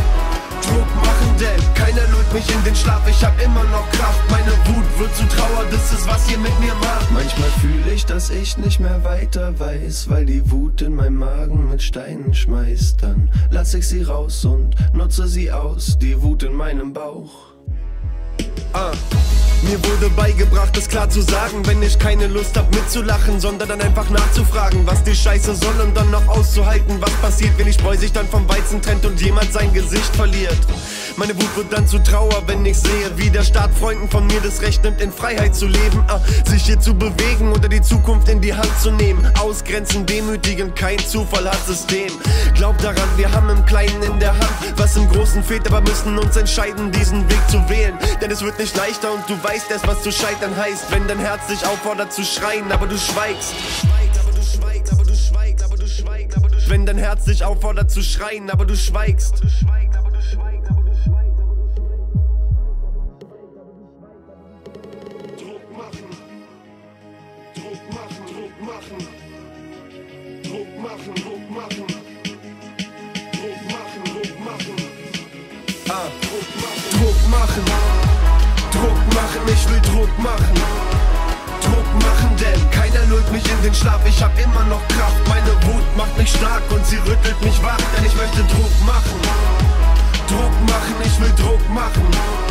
Druck machen, denn keiner lullt mich in den Schlaf. Ich hab immer noch Kraft, meine Wut wird zu Trauer, das ist was ihr mit mir macht. Manchmal fühle ich, dass ich nicht mehr weiter weiß, weil die Wut in meinem Magen mit Steinen schmeißt. Dann lass ich sie raus und nutze sie aus, die Wut in meinem Bauch. Ah. Mir wurde beigebracht, es klar zu sagen, wenn ich keine Lust hab mitzulachen, sondern dann einfach nachzufragen, was die Scheiße soll und dann noch auszuhalten, was passiert, wenn die Spreu sich dann vom Weizen trennt und jemand sein Gesicht verliert. Meine Wut wird dann zu Trauer, wenn ich sehe, wie der Staat Freunden von mir das Recht nimmt, in Freiheit zu leben, ah, sich hier zu bewegen oder die Zukunft in die Hand zu nehmen. Ausgrenzen, demütigen, kein Zufall hat System. Glaub daran, wir haben im Kleinen in der Hand, was im Großen fehlt, aber müssen uns entscheiden, diesen Weg zu wählen. Denn es wird nicht leichter und du weißt erst, was zu scheitern heißt, wenn dein Herz dich auffordert zu schreien, aber du schweigst. Wenn dein Herz dich auffordert zu schreien, aber du schweigst. Ah, Druck machen, Druck machen, ich will Druck machen. Druck machen, denn keiner lullt mich in den Schlaf. Ich hab immer noch Kraft, meine Wut macht mich stark und sie rüttelt mich wach, denn ich möchte Druck machen. Druck machen, ich will Druck machen.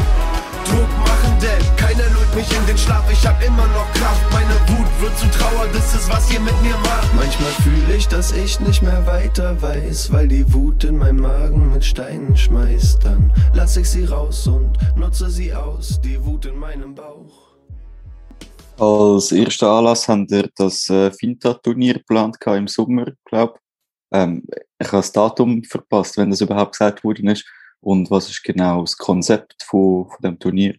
Druck machen, denn keiner lullt mich in den Schlaf. Ich hab immer noch Kraft, meine Wut wird zu Trauer, das ist was ihr mit mir macht. Manchmal fühle ich, dass ich nicht mehr weiter weiß, weil die Wut in meinem Magen mit Steinen schmeißt. Dann lass ich sie raus und nutze sie aus, die Wut in meinem Bauch. Als erster Anlass haben wir das äh, Finta-Turnier geplant im Sommer, glaube ähm, ich. habe das Datum verpasst, wenn das überhaupt gesagt worden ist. Und was ist genau das Konzept von, von dem Turnier?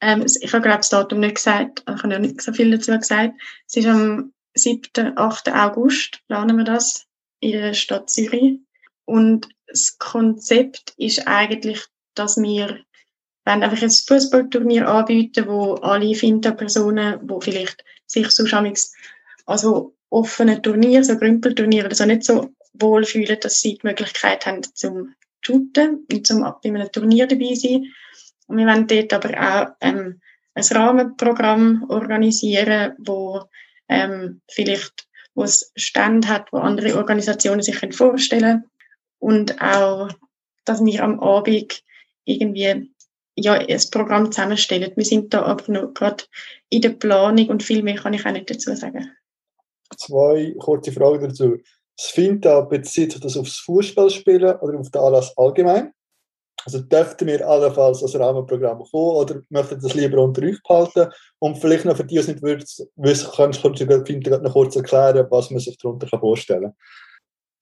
Ähm, ich habe gerade das Datum nicht gesagt, ich habe noch nicht so viel dazu gesagt. Es ist am 7., 8. August, planen wir das, in der Stadt Zürich. Und das Konzept ist eigentlich, dass wir wollen einfach ein Fußballturnier anbieten, wo alle Finta-Personen, wo vielleicht sich so also offene Turnier, so Grümpelturnier oder so nicht so wohlfühlen, dass sie die Möglichkeit haben zum shooten und zum bei einem Turnier dabei sein. Und wir wollen dort aber auch ähm, ein Rahmenprogramm organisieren, wo ähm, vielleicht wo es Stand hat, wo andere Organisationen sich vorstellen können. Und auch, dass wir am Abend irgendwie ja, ein Programm zusammenstellen. Wir sind da aber noch gerade in der Planung und viel mehr kann ich auch nicht dazu sagen. Zwei kurze Fragen dazu. Das Finta bezieht sich das aufs Fußballspielen oder auf den Anlass allgemein? Also dürften wir allenfalls als Rahmenprogramm kommen oder möchten das lieber unter euch behalten? Und vielleicht noch für die, die es nicht wissen, kannst du Finta noch kurz erklären, was man sich darunter vorstellen kann?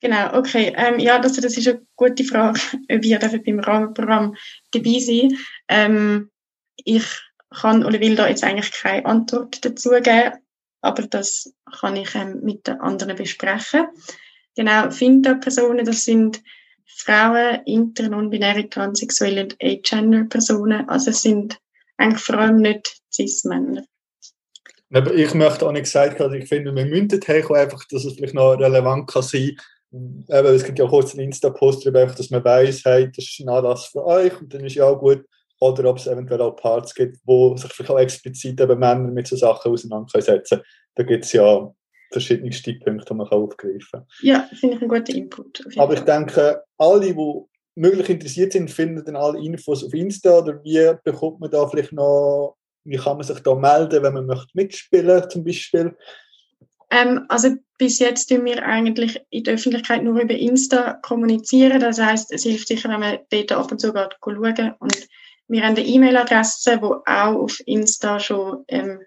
Genau, okay. Ähm, ja, das, das ist eine gute Frage, ob ihr beim Rahmenprogramm dabei sein ähm, Ich kann oder will da jetzt eigentlich keine Antwort dazu geben, aber das kann ich ähm, mit den anderen besprechen. Genau, Finta-Personen, das sind Frauen, inter, non-binäre, transsexuelle und agender-Personen. Also es sind eigentlich vor allem nicht Cis-Männer. Aber ich möchte auch nicht gesagt haben, ich finde, wir müssen dorthin einfach, dass es vielleicht noch relevant kann sein Eben, es gibt ja auch kurz einen Insta-Post darüber, dass man weiss, hey, das ist ein Anlass für euch und dann ist ja auch gut. Oder ob es eventuell auch Parts gibt, wo sich vielleicht auch explizit eben Männer mit so Sachen auseinandersetzen können. Da gibt es ja verschiedene Stichpunkte, die man aufgreifen kann. Ja, finde ich einen guten Input. Aber ich denke, alle, die möglich interessiert sind, finden dann alle Infos auf Insta oder wie bekommt man da vielleicht noch, wie kann man sich da melden, wenn man möchte mitspielen zum Beispiel. Ähm, also bis jetzt tun wir eigentlich in der Öffentlichkeit nur über Insta kommunizieren. Das heißt, es hilft sicher, wenn man dort ab und zu schauen. Und wir haben eine E-Mail-Adresse, wo auch auf Insta schon ähm,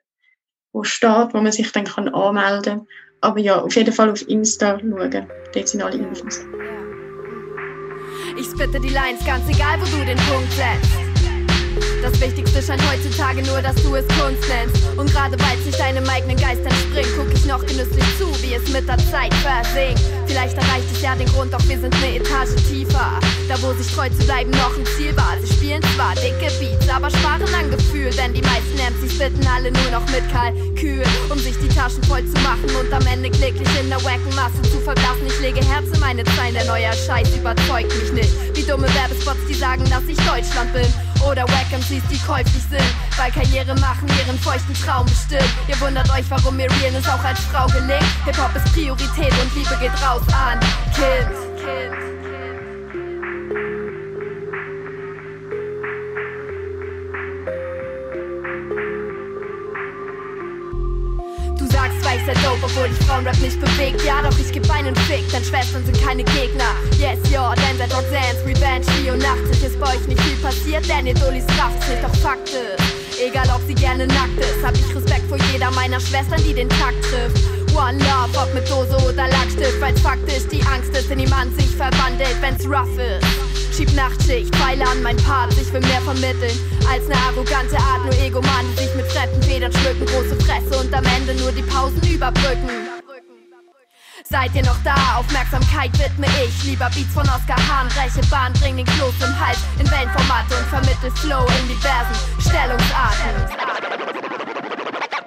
wo steht, wo man sich dann kann anmelden kann. Aber ja, auf jeden Fall auf Insta schauen. Dort sind alle Infos. Ich spitte die Lines, ganz egal, wo du den Punkt setzt. Das Wichtigste scheint heutzutage nur, dass du es Kunst nennst. Und gerade weil sich deinem eigenen Geist entspringt, guck ich noch genüsslich zu, wie es mit der Zeit versinkt. Vielleicht erreicht es ja den Grund, doch wir sind eine Etage tiefer. Da wo sich treu zu bleiben noch ein Ziel war. Sie spielen zwar dicke Beats, aber sparen an Gefühl. Denn die meisten MCs bitten alle nur noch mit Kalkül, um sich die Taschen voll zu machen und am Ende kläglich in der wacken Masse zu verblassen. Ich lege Herz in meine Zeilen, der neuer Scheiß überzeugt mich nicht. Wie dumme Werbespots, die sagen, dass ich Deutschland bin. Oder Wack MCs, die käuflich sind, weil Karriere machen ihren feuchten Traum bestimmt. Ihr wundert euch, warum mir Realness auch als Frau gelingt. Hip-Hop ist Priorität und Liebe geht raus an Kind. kind. Ich sehr dope, obwohl dich Frauenrap nicht bewegt. Ja, doch ich geb einen Fick, denn Schwestern sind keine Gegner. Yes, yo, denn seit Roxanne's Revenge, Rio nachts ist bei euch nicht viel passiert, denn ihr Dullis rafft's nicht, doch Fakt ist. Egal ob sie gerne nackt ist, hab ich Respekt vor jeder meiner Schwestern, die den Takt trifft. One Love, ob mit Dose oder Lackstift, weil's faktisch die Angst ist, in die man sich verwandelt, wenn's rough ist. Schieb Nachtschicht, Pfeile an mein Part, ich will mehr vermitteln als eine arrogante Art, nur Egoman, die sich mit fremden Federn schmücken, große Fresse und am Ende nur die Pausen überbrücken. Seid ihr noch da? Aufmerksamkeit widme ich. Lieber Beats von Oscar Hahn, reiche Bahn, bring den Kloß im Hals in Wellenformate und vermittel Flow in diversen Stellungsarten.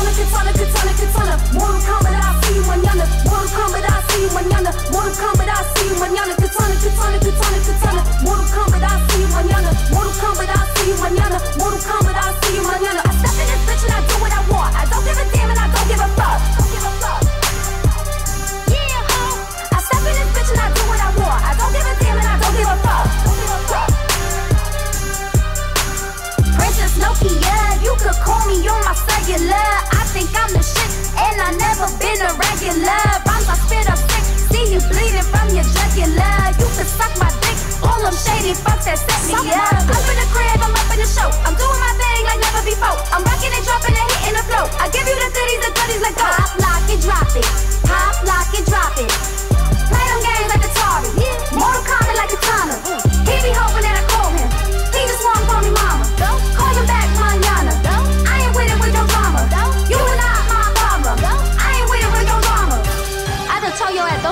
Katana, katana, katana, katana. Mortal Kombat, I see you mañana. Mortal Kombat, I see you mañana. Mortal Kombat, I see you mañana. Katana, katana, katana, katana. Mortal Kombat, I see you mañana. Mortal Kombat, I see you mañana. Mortal Kombat, I see you mañana. I step in this bitch and I do what I want. I don't give a damn and I. Don't give a fuck. Could call me on my cellular. I think I'm the shit, and I never been a regular. Rhymes I spit up sick, see you bleeding from your jugular. You can suck my dick, all them shady fucks that set me up. Up in the crib, I'm up in the show. I'm doing my thing like never before. I'm rocking and dropping and hitting the flow. I give you the goodies, the goodies like go. Pop, lock, and drop it. Pop, lock, and drop it. Play them games like Atari. Mortal Kombat like Katana. He be hoping that I call him. He just wanna call me mama.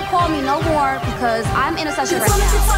Don't call me no more because I'm in a session right now.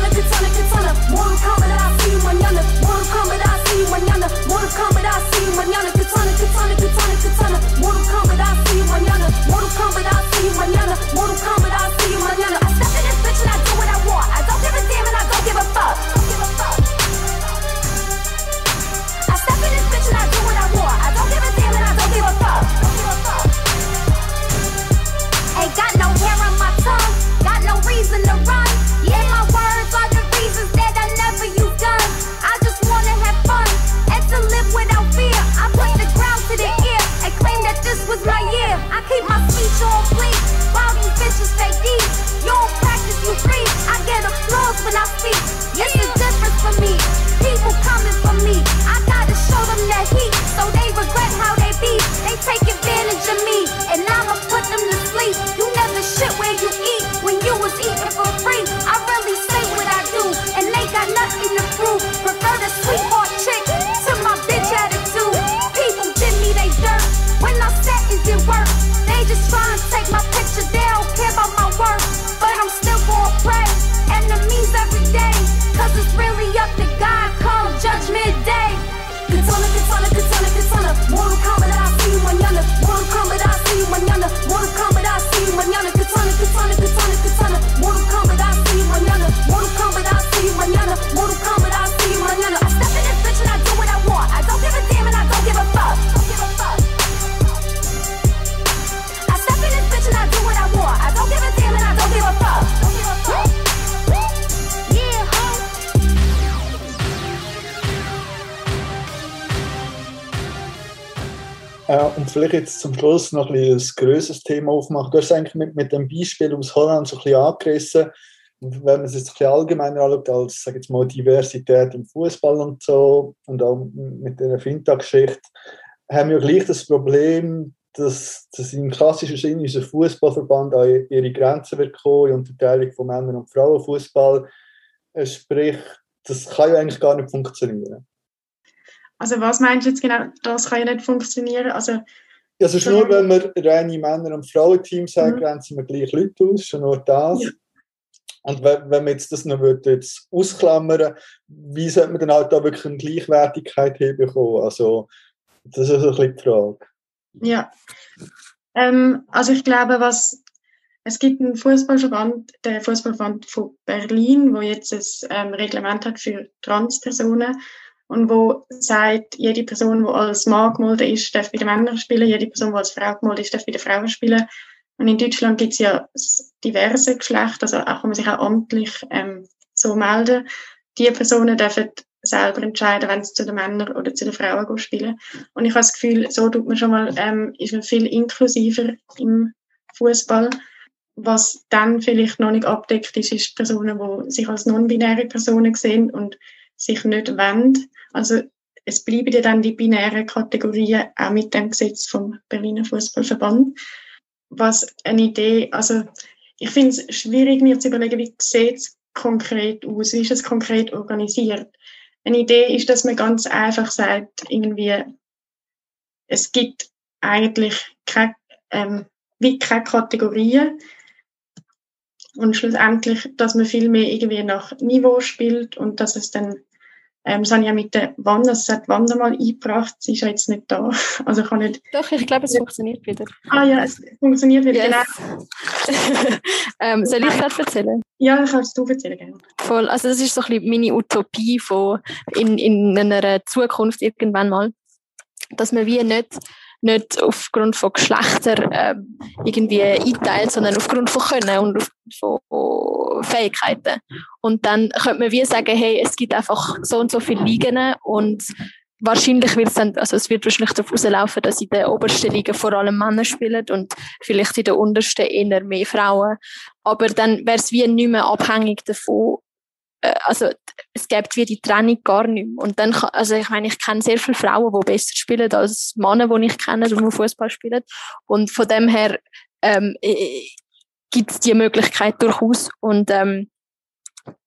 Vielleicht jetzt zum Schluss noch ein, ein größeres Thema aufmachen. Du hast eigentlich mit, mit dem Beispiel aus Holland so ein bisschen angerissen. Wenn man es jetzt ein bisschen allgemeiner anschaut, als sag jetzt mal, Diversität im Fußball und so, und auch mit der Fintech-Geschichte, haben wir gleich das Problem, dass, dass im klassischen Sinne unser Fußballverband an ihre Grenzen wird kommen, die Unterteilung von Männern- und Frauenfußball. Sprich, das kann ja eigentlich gar nicht funktionieren. Also was meinst du jetzt genau, das kann ja nicht funktionieren? Also, also schon nur, wenn wir reine Männer- und Frauenteams haben, mhm. grenzen wir gleich Leute aus, schon nur das. Ja. Und wenn, wenn man jetzt das noch jetzt ausklammern wie sollte man dann halt da wirklich eine Gleichwertigkeit hinbekommen? Also, das ist ein bisschen die Frage. Ja, ähm, also ich glaube, was es gibt einen Fußballverband, der Fußballverband von Berlin, wo jetzt ein ähm, Reglement hat für Transpersonen und wo sagt, jede Person, die als Mann gemolden ist, darf bei den Männern spielen, jede Person, die als Frau gemolden ist, darf bei den Frauen spielen. Und in Deutschland gibt es ja diverse Geschlechter, also auch kann man sich auch amtlich ähm, so melden. Die Personen dürfen selber entscheiden, wenn sie zu den Männern oder zu den Frauen gehen spielen. Und ich habe das Gefühl, so tut man schon mal, ähm, ist man viel inklusiver im Fußball. Was dann vielleicht noch nicht abdeckt ist, ist Personen, die sich als non-binäre Personen sehen und sich nicht wollen. Also es bleiben ja dann die binären Kategorien auch mit dem Gesetz vom Berliner Fußballverband. Was eine Idee, also ich finde es schwierig, mir zu überlegen, wie sieht es konkret aus, wie ist es konkret organisiert. Eine Idee ist, dass man ganz einfach sagt, irgendwie, es gibt eigentlich keine, ähm, wie keine Kategorien und schlussendlich, dass man viel mehr irgendwie nach Niveau spielt und dass es dann ähm, das habe ich ja mit der Wanda, das hat Wanda mal eingebracht, sie ist ja jetzt nicht da. Also kann nicht... Doch, ich glaube, es funktioniert wieder. Ah ja, es funktioniert wieder, yes. genau. ähm, soll ich das erzählen? Ja, kannst du erzählen, gerne. Voll, also das ist so ein bisschen meine Utopie von in, in einer Zukunft irgendwann mal, dass man wie nicht nicht aufgrund von Geschlechter äh, irgendwie einteilt, sondern aufgrund von Können und von Fähigkeiten. Und dann könnte man wie sagen, hey, es gibt einfach so und so viele Ligen und wahrscheinlich wird es dann, also es wird wahrscheinlich darauf rauslaufen, dass in der obersten Liga vor allem Männer spielen und vielleicht in der untersten eher mehr Frauen. Aber dann wäre es wie nicht mehr abhängig davon, also es gibt wie die Trennung gar nicht mehr. Und dann, also ich meine, ich kenne sehr viele Frauen, die besser spielen als Männer, die ich kenne, die Fußball spielen. Und von dem her ähm, äh, gibt es die Möglichkeit durchaus. Und ähm,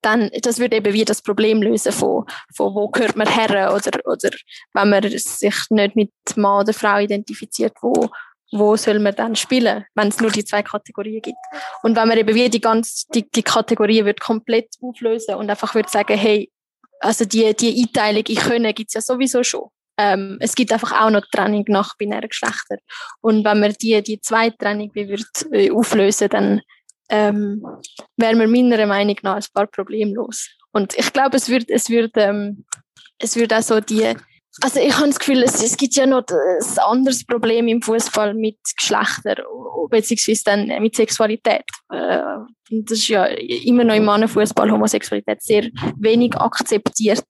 dann, das würde eben wie das Problem lösen von, von wo gehört man her oder, oder wenn man sich nicht mit Mann oder Frau identifiziert, wo, wo soll man dann spielen, wenn es nur die zwei Kategorien gibt. Und wenn man eben wie die ganze, die, die Kategorien wird komplett auflösen und einfach würde sagen, hey, also die, die Einteilung in Können gibt es ja sowieso schon. Ähm, es gibt einfach auch noch Trennung nach binären Geschlechtern. Und wenn man die, die zweite Trennung wie wird, äh, auflösen, dann ähm, wären wir meiner Meinung nach ein paar problemlos. Und ich glaube, es wird, es wird, ähm, es wird auch so die, also ich habe das Gefühl, es, es gibt ja noch ein anderes Problem im Fußball mit Geschlechter beziehungsweise dann mit Sexualität. Äh, das ist ja immer noch im Mannenfußball Homosexualität sehr wenig akzeptiert.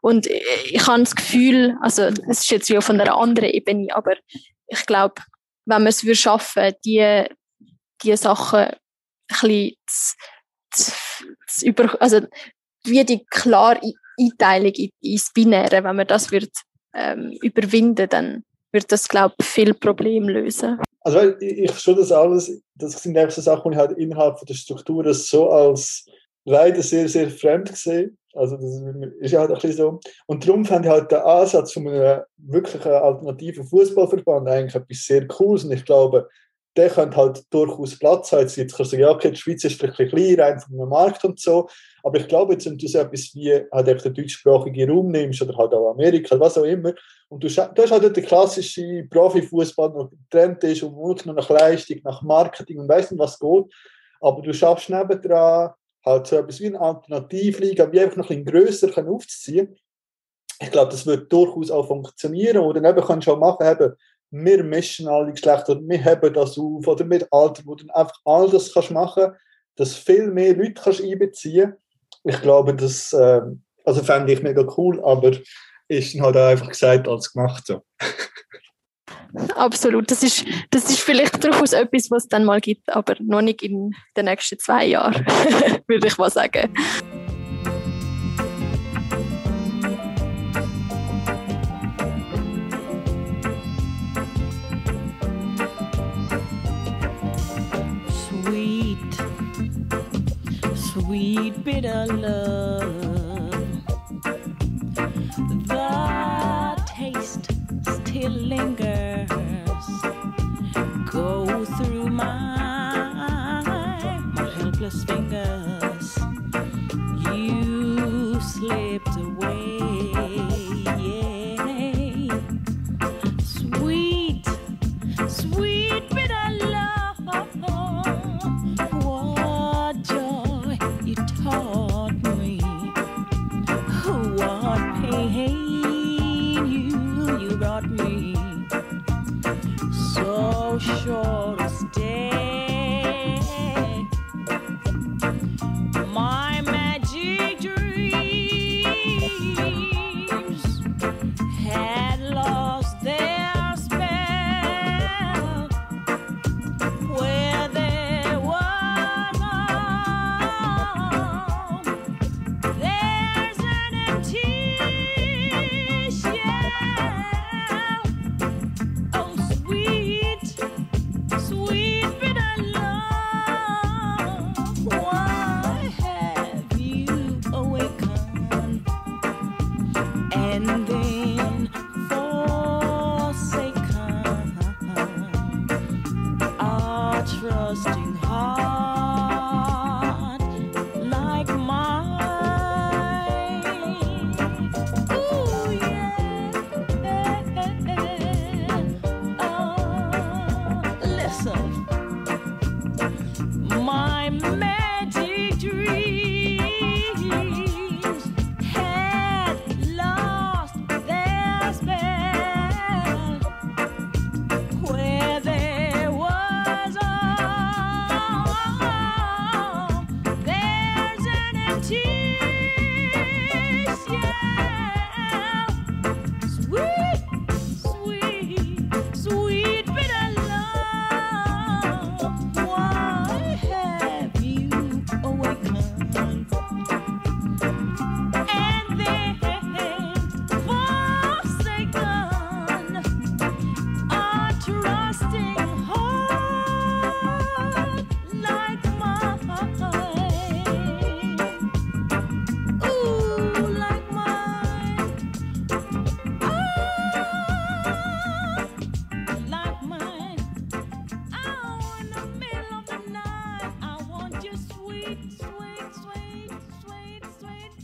Und ich habe das Gefühl, also es ist jetzt ja von einer anderen Ebene, aber ich glaube, wenn wir es schaffen, die die Sachen ein bisschen zu, zu über, also wie die klar Einteilung ins Binäre, wenn man das wird, ähm, überwinden, dann wird das, glaube ich, viel Probleme lösen. Also ich, ich verstehe das alles, das sind einfach so Sachen, die ich halt innerhalb von der Struktur das so als leider sehr, sehr fremd gesehen. Also das ist ja halt ein bisschen so. Und darum fand ich halt den Ansatz von einem wirklichen alternativen Fußballverband eigentlich etwas sehr Cooles. Und ich glaube, der könnte halt durchaus Platz haben. Jetzt kannst du sagen, ja, okay, die Schweiz ist vielleicht ein bisschen klein, rein vom Markt und so. Aber ich glaube, jetzt, wenn du so etwas wie halt den deutschsprachigen Raum nimmst oder halt auch Amerika, was auch immer, und du, du hast halt den klassischen Profifußball, der getrennt ist und nur nach Leistung, nach Marketing und weißt nicht, was geht. Aber du schaffst nebendran halt so etwas wie eine Alternativliga, wie einfach noch ein bisschen grösser aufzuziehen. Ich glaube, das wird durchaus auch funktionieren. Oder eben kannst du auch machen, eben, wir mischen alle Geschlechter, wir haben das auf, oder mit Alter, wo du einfach all das kannst machen, dass viel mehr Leute kannst einbeziehen. Ich glaube, das äh, also fände ich mega cool, aber ist halt einfach gesagt als gemacht so. Absolut. Das ist, das ist vielleicht durchaus etwas, was es dann mal gibt, aber noch nicht in den nächsten zwei Jahren, würde ich mal sagen. Sweet bitter love. The taste still lingers. Go through my, my helpless fingers. got me.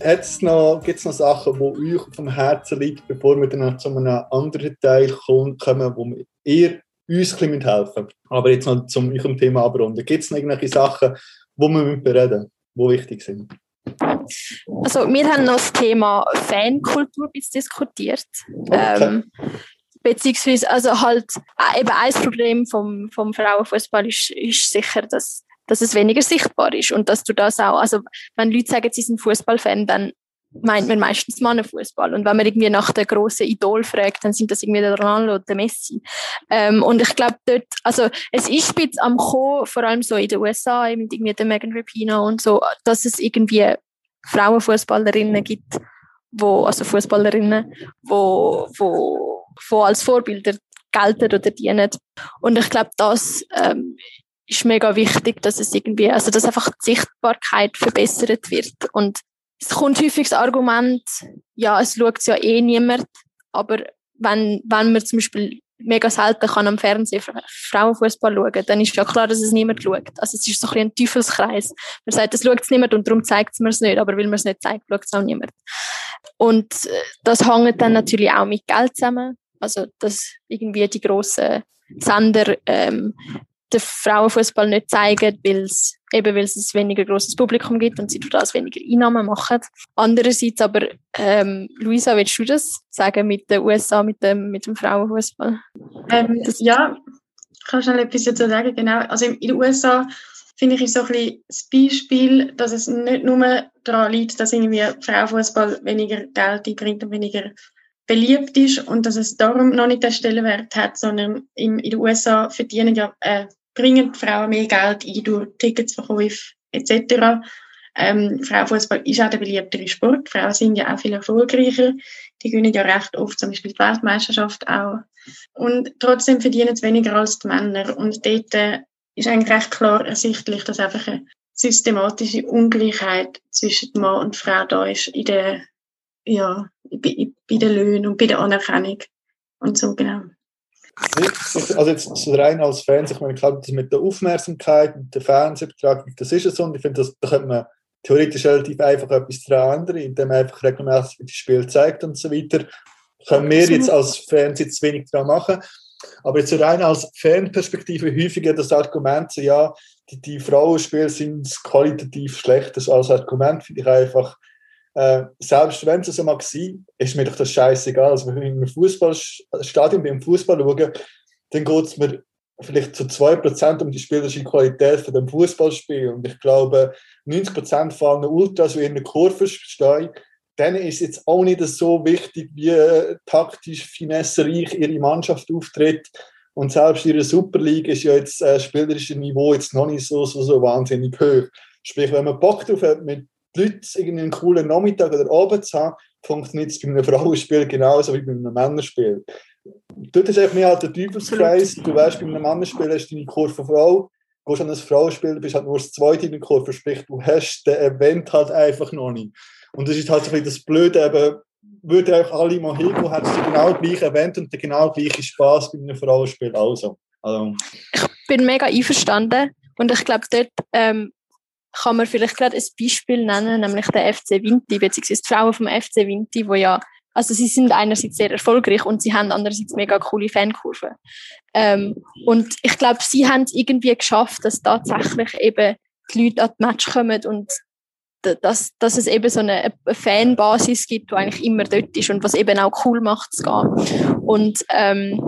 Jetzt noch, gibt es noch Sachen, die euch auf dem Herzen liegen, bevor wir dann zu einem anderen Teil kommen, wo ihr uns ein bisschen helfen Aber jetzt noch zum eurem Thema abrunden. Gibt es noch irgendwelche Sachen, die wir bereden, die wichtig sind? Also wir haben noch das Thema Fankultur ein bisschen diskutiert. Ähm, beziehungsweise also halt äh, eben ein Problem vom, vom Frauenfußball ist, ist sicher, dass, dass es weniger sichtbar ist und dass du das auch, also wenn Leute sagen, sie sind Fußballfan, dann meint man meistens Mannenfußball. Und wenn man irgendwie nach der grossen Idol fragt, dann sind das irgendwie der Ronaldo oder der Messi. Ähm, und ich glaube dort, also es ist ein am Kommen, vor allem so in den USA, eben irgendwie der Megan Rapinoe und so, dass es irgendwie Frauenfußballerinnen gibt, wo, also Fußballerinnen, wo, wo, wo als Vorbilder gelten oder dienen. Und ich glaube, das ähm, ist mega wichtig, dass es irgendwie, also dass einfach die Sichtbarkeit verbessert wird. Und es kommt häufig das Argument, ja, es schaut ja eh niemand, aber wenn, wenn man zum Beispiel mega selten kann am Fernsehen Frauenfußball schauen, dann ist ja klar, dass es niemand schaut. Also es ist so ein, ein Teufelskreis. Man sagt, es schaut es niemand und darum zeigt es mir es nicht, aber weil man es nicht zeigt, schaut es auch niemand. Und äh, das hängt dann natürlich auch mit Geld zusammen. Also dass irgendwie die grossen Sender ähm, den Frauenfußball nicht zeigen, weil es eben weil es ein weniger großes Publikum gibt und sie durch das weniger Einnahmen machen. Andererseits aber, ähm, Luisa, willst du das sagen mit den USA, mit dem, mit dem Frauenfußball? Ähm, ja, ich kann schnell etwas dazu sagen. Genau. Also in den USA finde ich so ein bisschen das Beispiel, dass es nicht nur daran liegt, dass irgendwie Frauenfußball weniger Geld einbringt und weniger beliebt ist und dass es darum noch nicht den Stellenwert hat, sondern in, in den USA verdienen ja, äh, bringen Frauen mehr Geld ein durch Ticketsverkäufe etc. Ähm, Frauenfußball ist auch der beliebtere Sport. Frauen sind ja auch viel erfolgreicher. Die gewinnen ja recht oft zum Beispiel die Weltmeisterschaft auch. Und trotzdem verdienen sie weniger als die Männer. Und dort äh, ist eigentlich recht klar ersichtlich, dass einfach eine systematische Ungleichheit zwischen Mann und Frau da ist in der, ja, bei, bei den Löhnen und bei der Anerkennung. Und so, genau. Also jetzt so rein als Fans, ich meine, ich glaube, das mit der Aufmerksamkeit, mit der Fernsehbetrachtung, das ist es so. Und ich finde, das, da könnte man theoretisch relativ einfach etwas daran ändern, indem man einfach regelmäßig das Spiel zeigt und so weiter. Können wir jetzt als Fans jetzt wenig daran machen. Aber jetzt so rein als Fanperspektive häufig ja das Argument, so, ja, die, die Frauenspiele sind qualitativ schlecht. Das als Argument finde ich einfach, äh, selbst wenn es so mag sein, ist mir doch das scheißegal. Also wenn ich in einem Fußballstadion beim Fußball schaue, dann geht es mir vielleicht zu 2% um die spielerische Qualität von dem Fußballspiel. Und ich glaube, 90% von allen Ultras, die in der Kurve stehen, denen ist jetzt auch nicht so wichtig, wie taktisch finessereich ihre Mannschaft auftritt. Und selbst ihre Superliga ist ja jetzt äh, spielerische Niveau jetzt noch nicht so, so, so wahnsinnig hoch. Sprich, wenn man Bock drauf hat, mit Leuten irgendwie einen coolen Nachmittag oder Abend zu haben, funktioniert es bei einem Frauenspiel genauso wie bei einem Männerspiel. Dort ist einfach mehr halt der Teufelskreis. Du weißt, bei einem Männerspiel hast du deine Kurve Frau, gehst an ein Frauenspiel, bist halt nur das zweite in der Kurve, sprich, du hast den Event halt einfach noch nicht. Und das ist halt so ein bisschen das Blöde, eben, würde einfach alle mal hingehen, hat es genau gleiche Event und den genau gleichen Spaß bei einem Frauenspiel. Also, also. Ich bin mega einverstanden und ich glaube, dort ähm, kann man vielleicht gerade ein Beispiel nennen, nämlich der FC Vinti, beziehungsweise die Frauen vom FC Vinti, wo ja, also sie sind einerseits sehr erfolgreich und sie haben andererseits mega coole Fankurven. Ähm, und ich glaube, sie haben es irgendwie geschafft, dass tatsächlich eben die Leute an die Match kommen und dass, dass es eben so eine, eine Fanbasis gibt, die eigentlich immer dort ist und was eben auch cool macht zu gehen. Und ähm,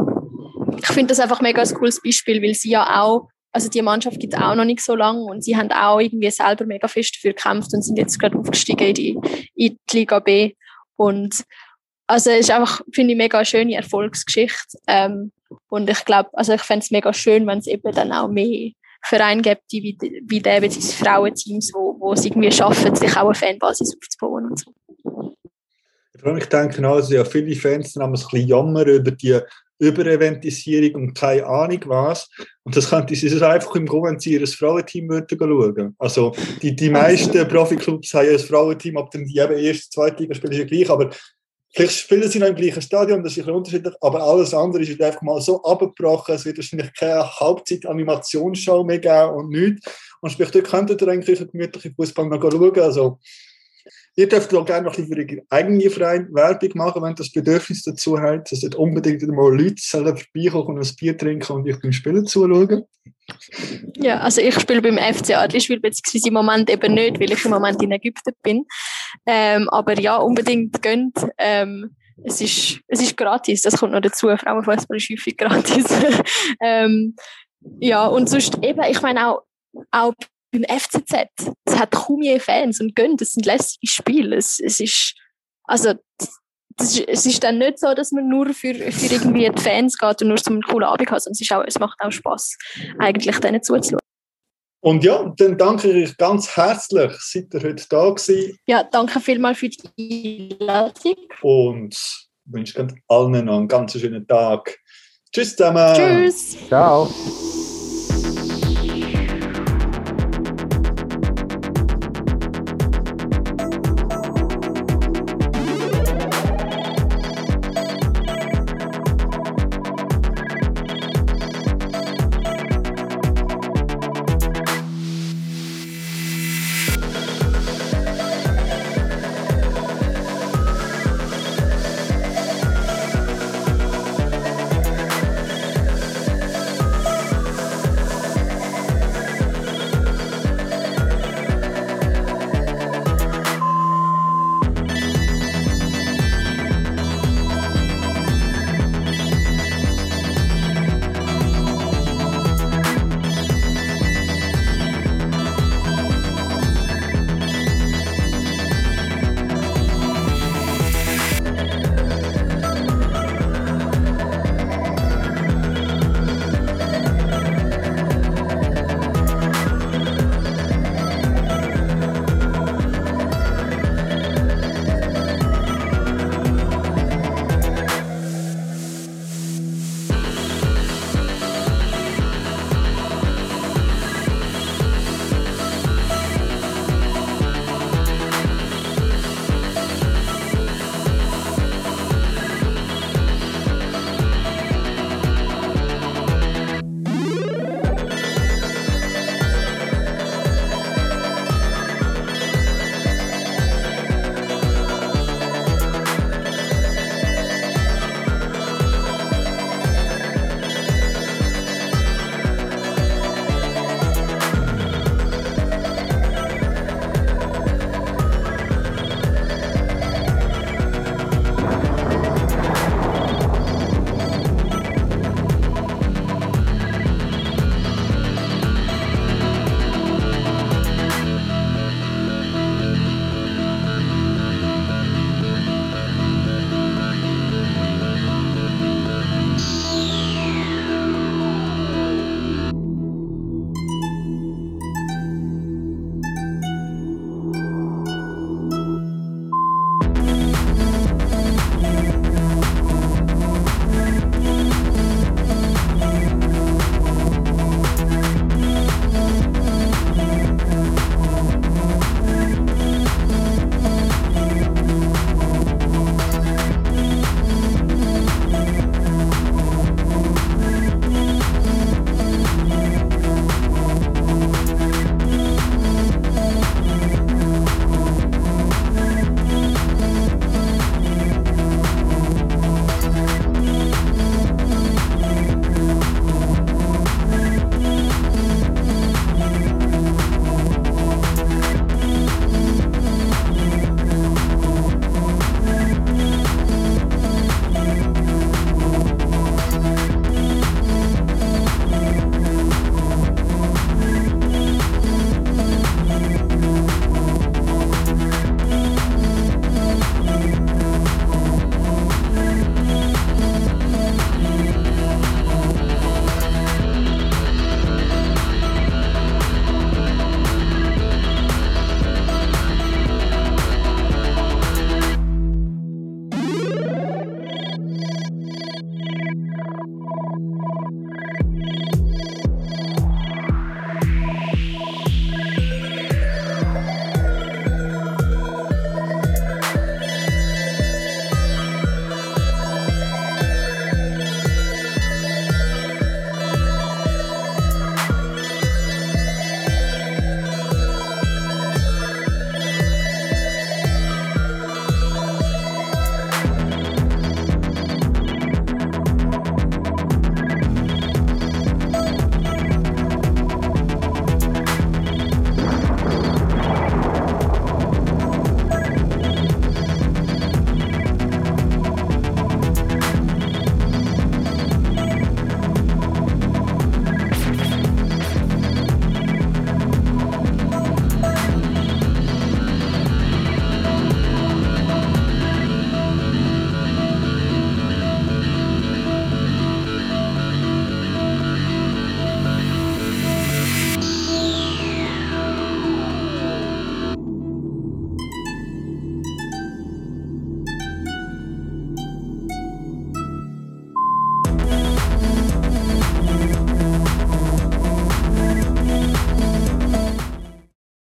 ich finde das einfach mega ein cooles Beispiel, weil sie ja auch, also die Mannschaft gibt es auch noch nicht so lange und sie haben auch irgendwie selber mega fest dafür gekämpft und sind jetzt gerade aufgestiegen in die, in die Liga B. Und also es ist einfach, finde ich, mega schöne Erfolgsgeschichte. Ähm, und ich glaube, also ich fände es mega schön, wenn es eben dann auch mehr Vereine gibt, die wie, wie der, beziehungsweise Frauenteams, wo, wo es irgendwie schaffen, sich auch eine Fanbasis aufzubauen und so. Ich denke dass ja viele Fans dann ein bisschen jammern über die Übereventisierung und keine Ahnung was. Und das könnte sie einfach im Go, wenn sie ihr Frauenteam würden schauen. Also die, die meisten Profiklubs haben ein Frauenteam, ob dann die eben erste, zweite Liga spielen, ist ja gleich, aber Vielleicht spielen sie noch im gleichen Stadion, das ist bisschen unterschiedlich, aber alles andere ist einfach mal so abgebrochen, es wird wahrscheinlich keine Halbzeit-Animationsshow mehr geben und nichts. Und sprich, dort könntet ihr eigentlich einen gemütlichen Fußball noch schauen. Also, ihr dürft auch gerne noch ein bisschen für eure eigene Werbung machen, wenn ihr das Bedürfnis dazu habt, dass nicht unbedingt mal Leute vorbeikommen und ein Bier trinken und euch beim Spielen zuschauen. Ja, also ich spiele beim FC Adliswil, beziehungsweise im Moment eben nicht, weil ich im Moment in Ägypten bin. Ähm, aber ja, unbedingt gönnt. Ähm, es ist, es ist gratis, das kommt noch dazu. Frauenfußball ist häufig gratis. ähm, ja, und sonst eben, ich meine auch, auch beim FCZ, es hat kaum je Fans und gönnt, es sind lässige Spiele. Es, es ist, also, das ist, es ist dann nicht so, dass man nur für, für irgendwie die Fans geht und nur zum coolen Abend hat, sondern es, ist auch, es macht auch Spaß, eigentlich denen zuzuschauen. Und ja, dann danke ich euch ganz herzlich, seid ihr heute da gewesen. Ja, danke vielmals für die Einladung. Und wünsche allen noch einen ganz schönen Tag. Tschüss zusammen. Tschüss. Ciao.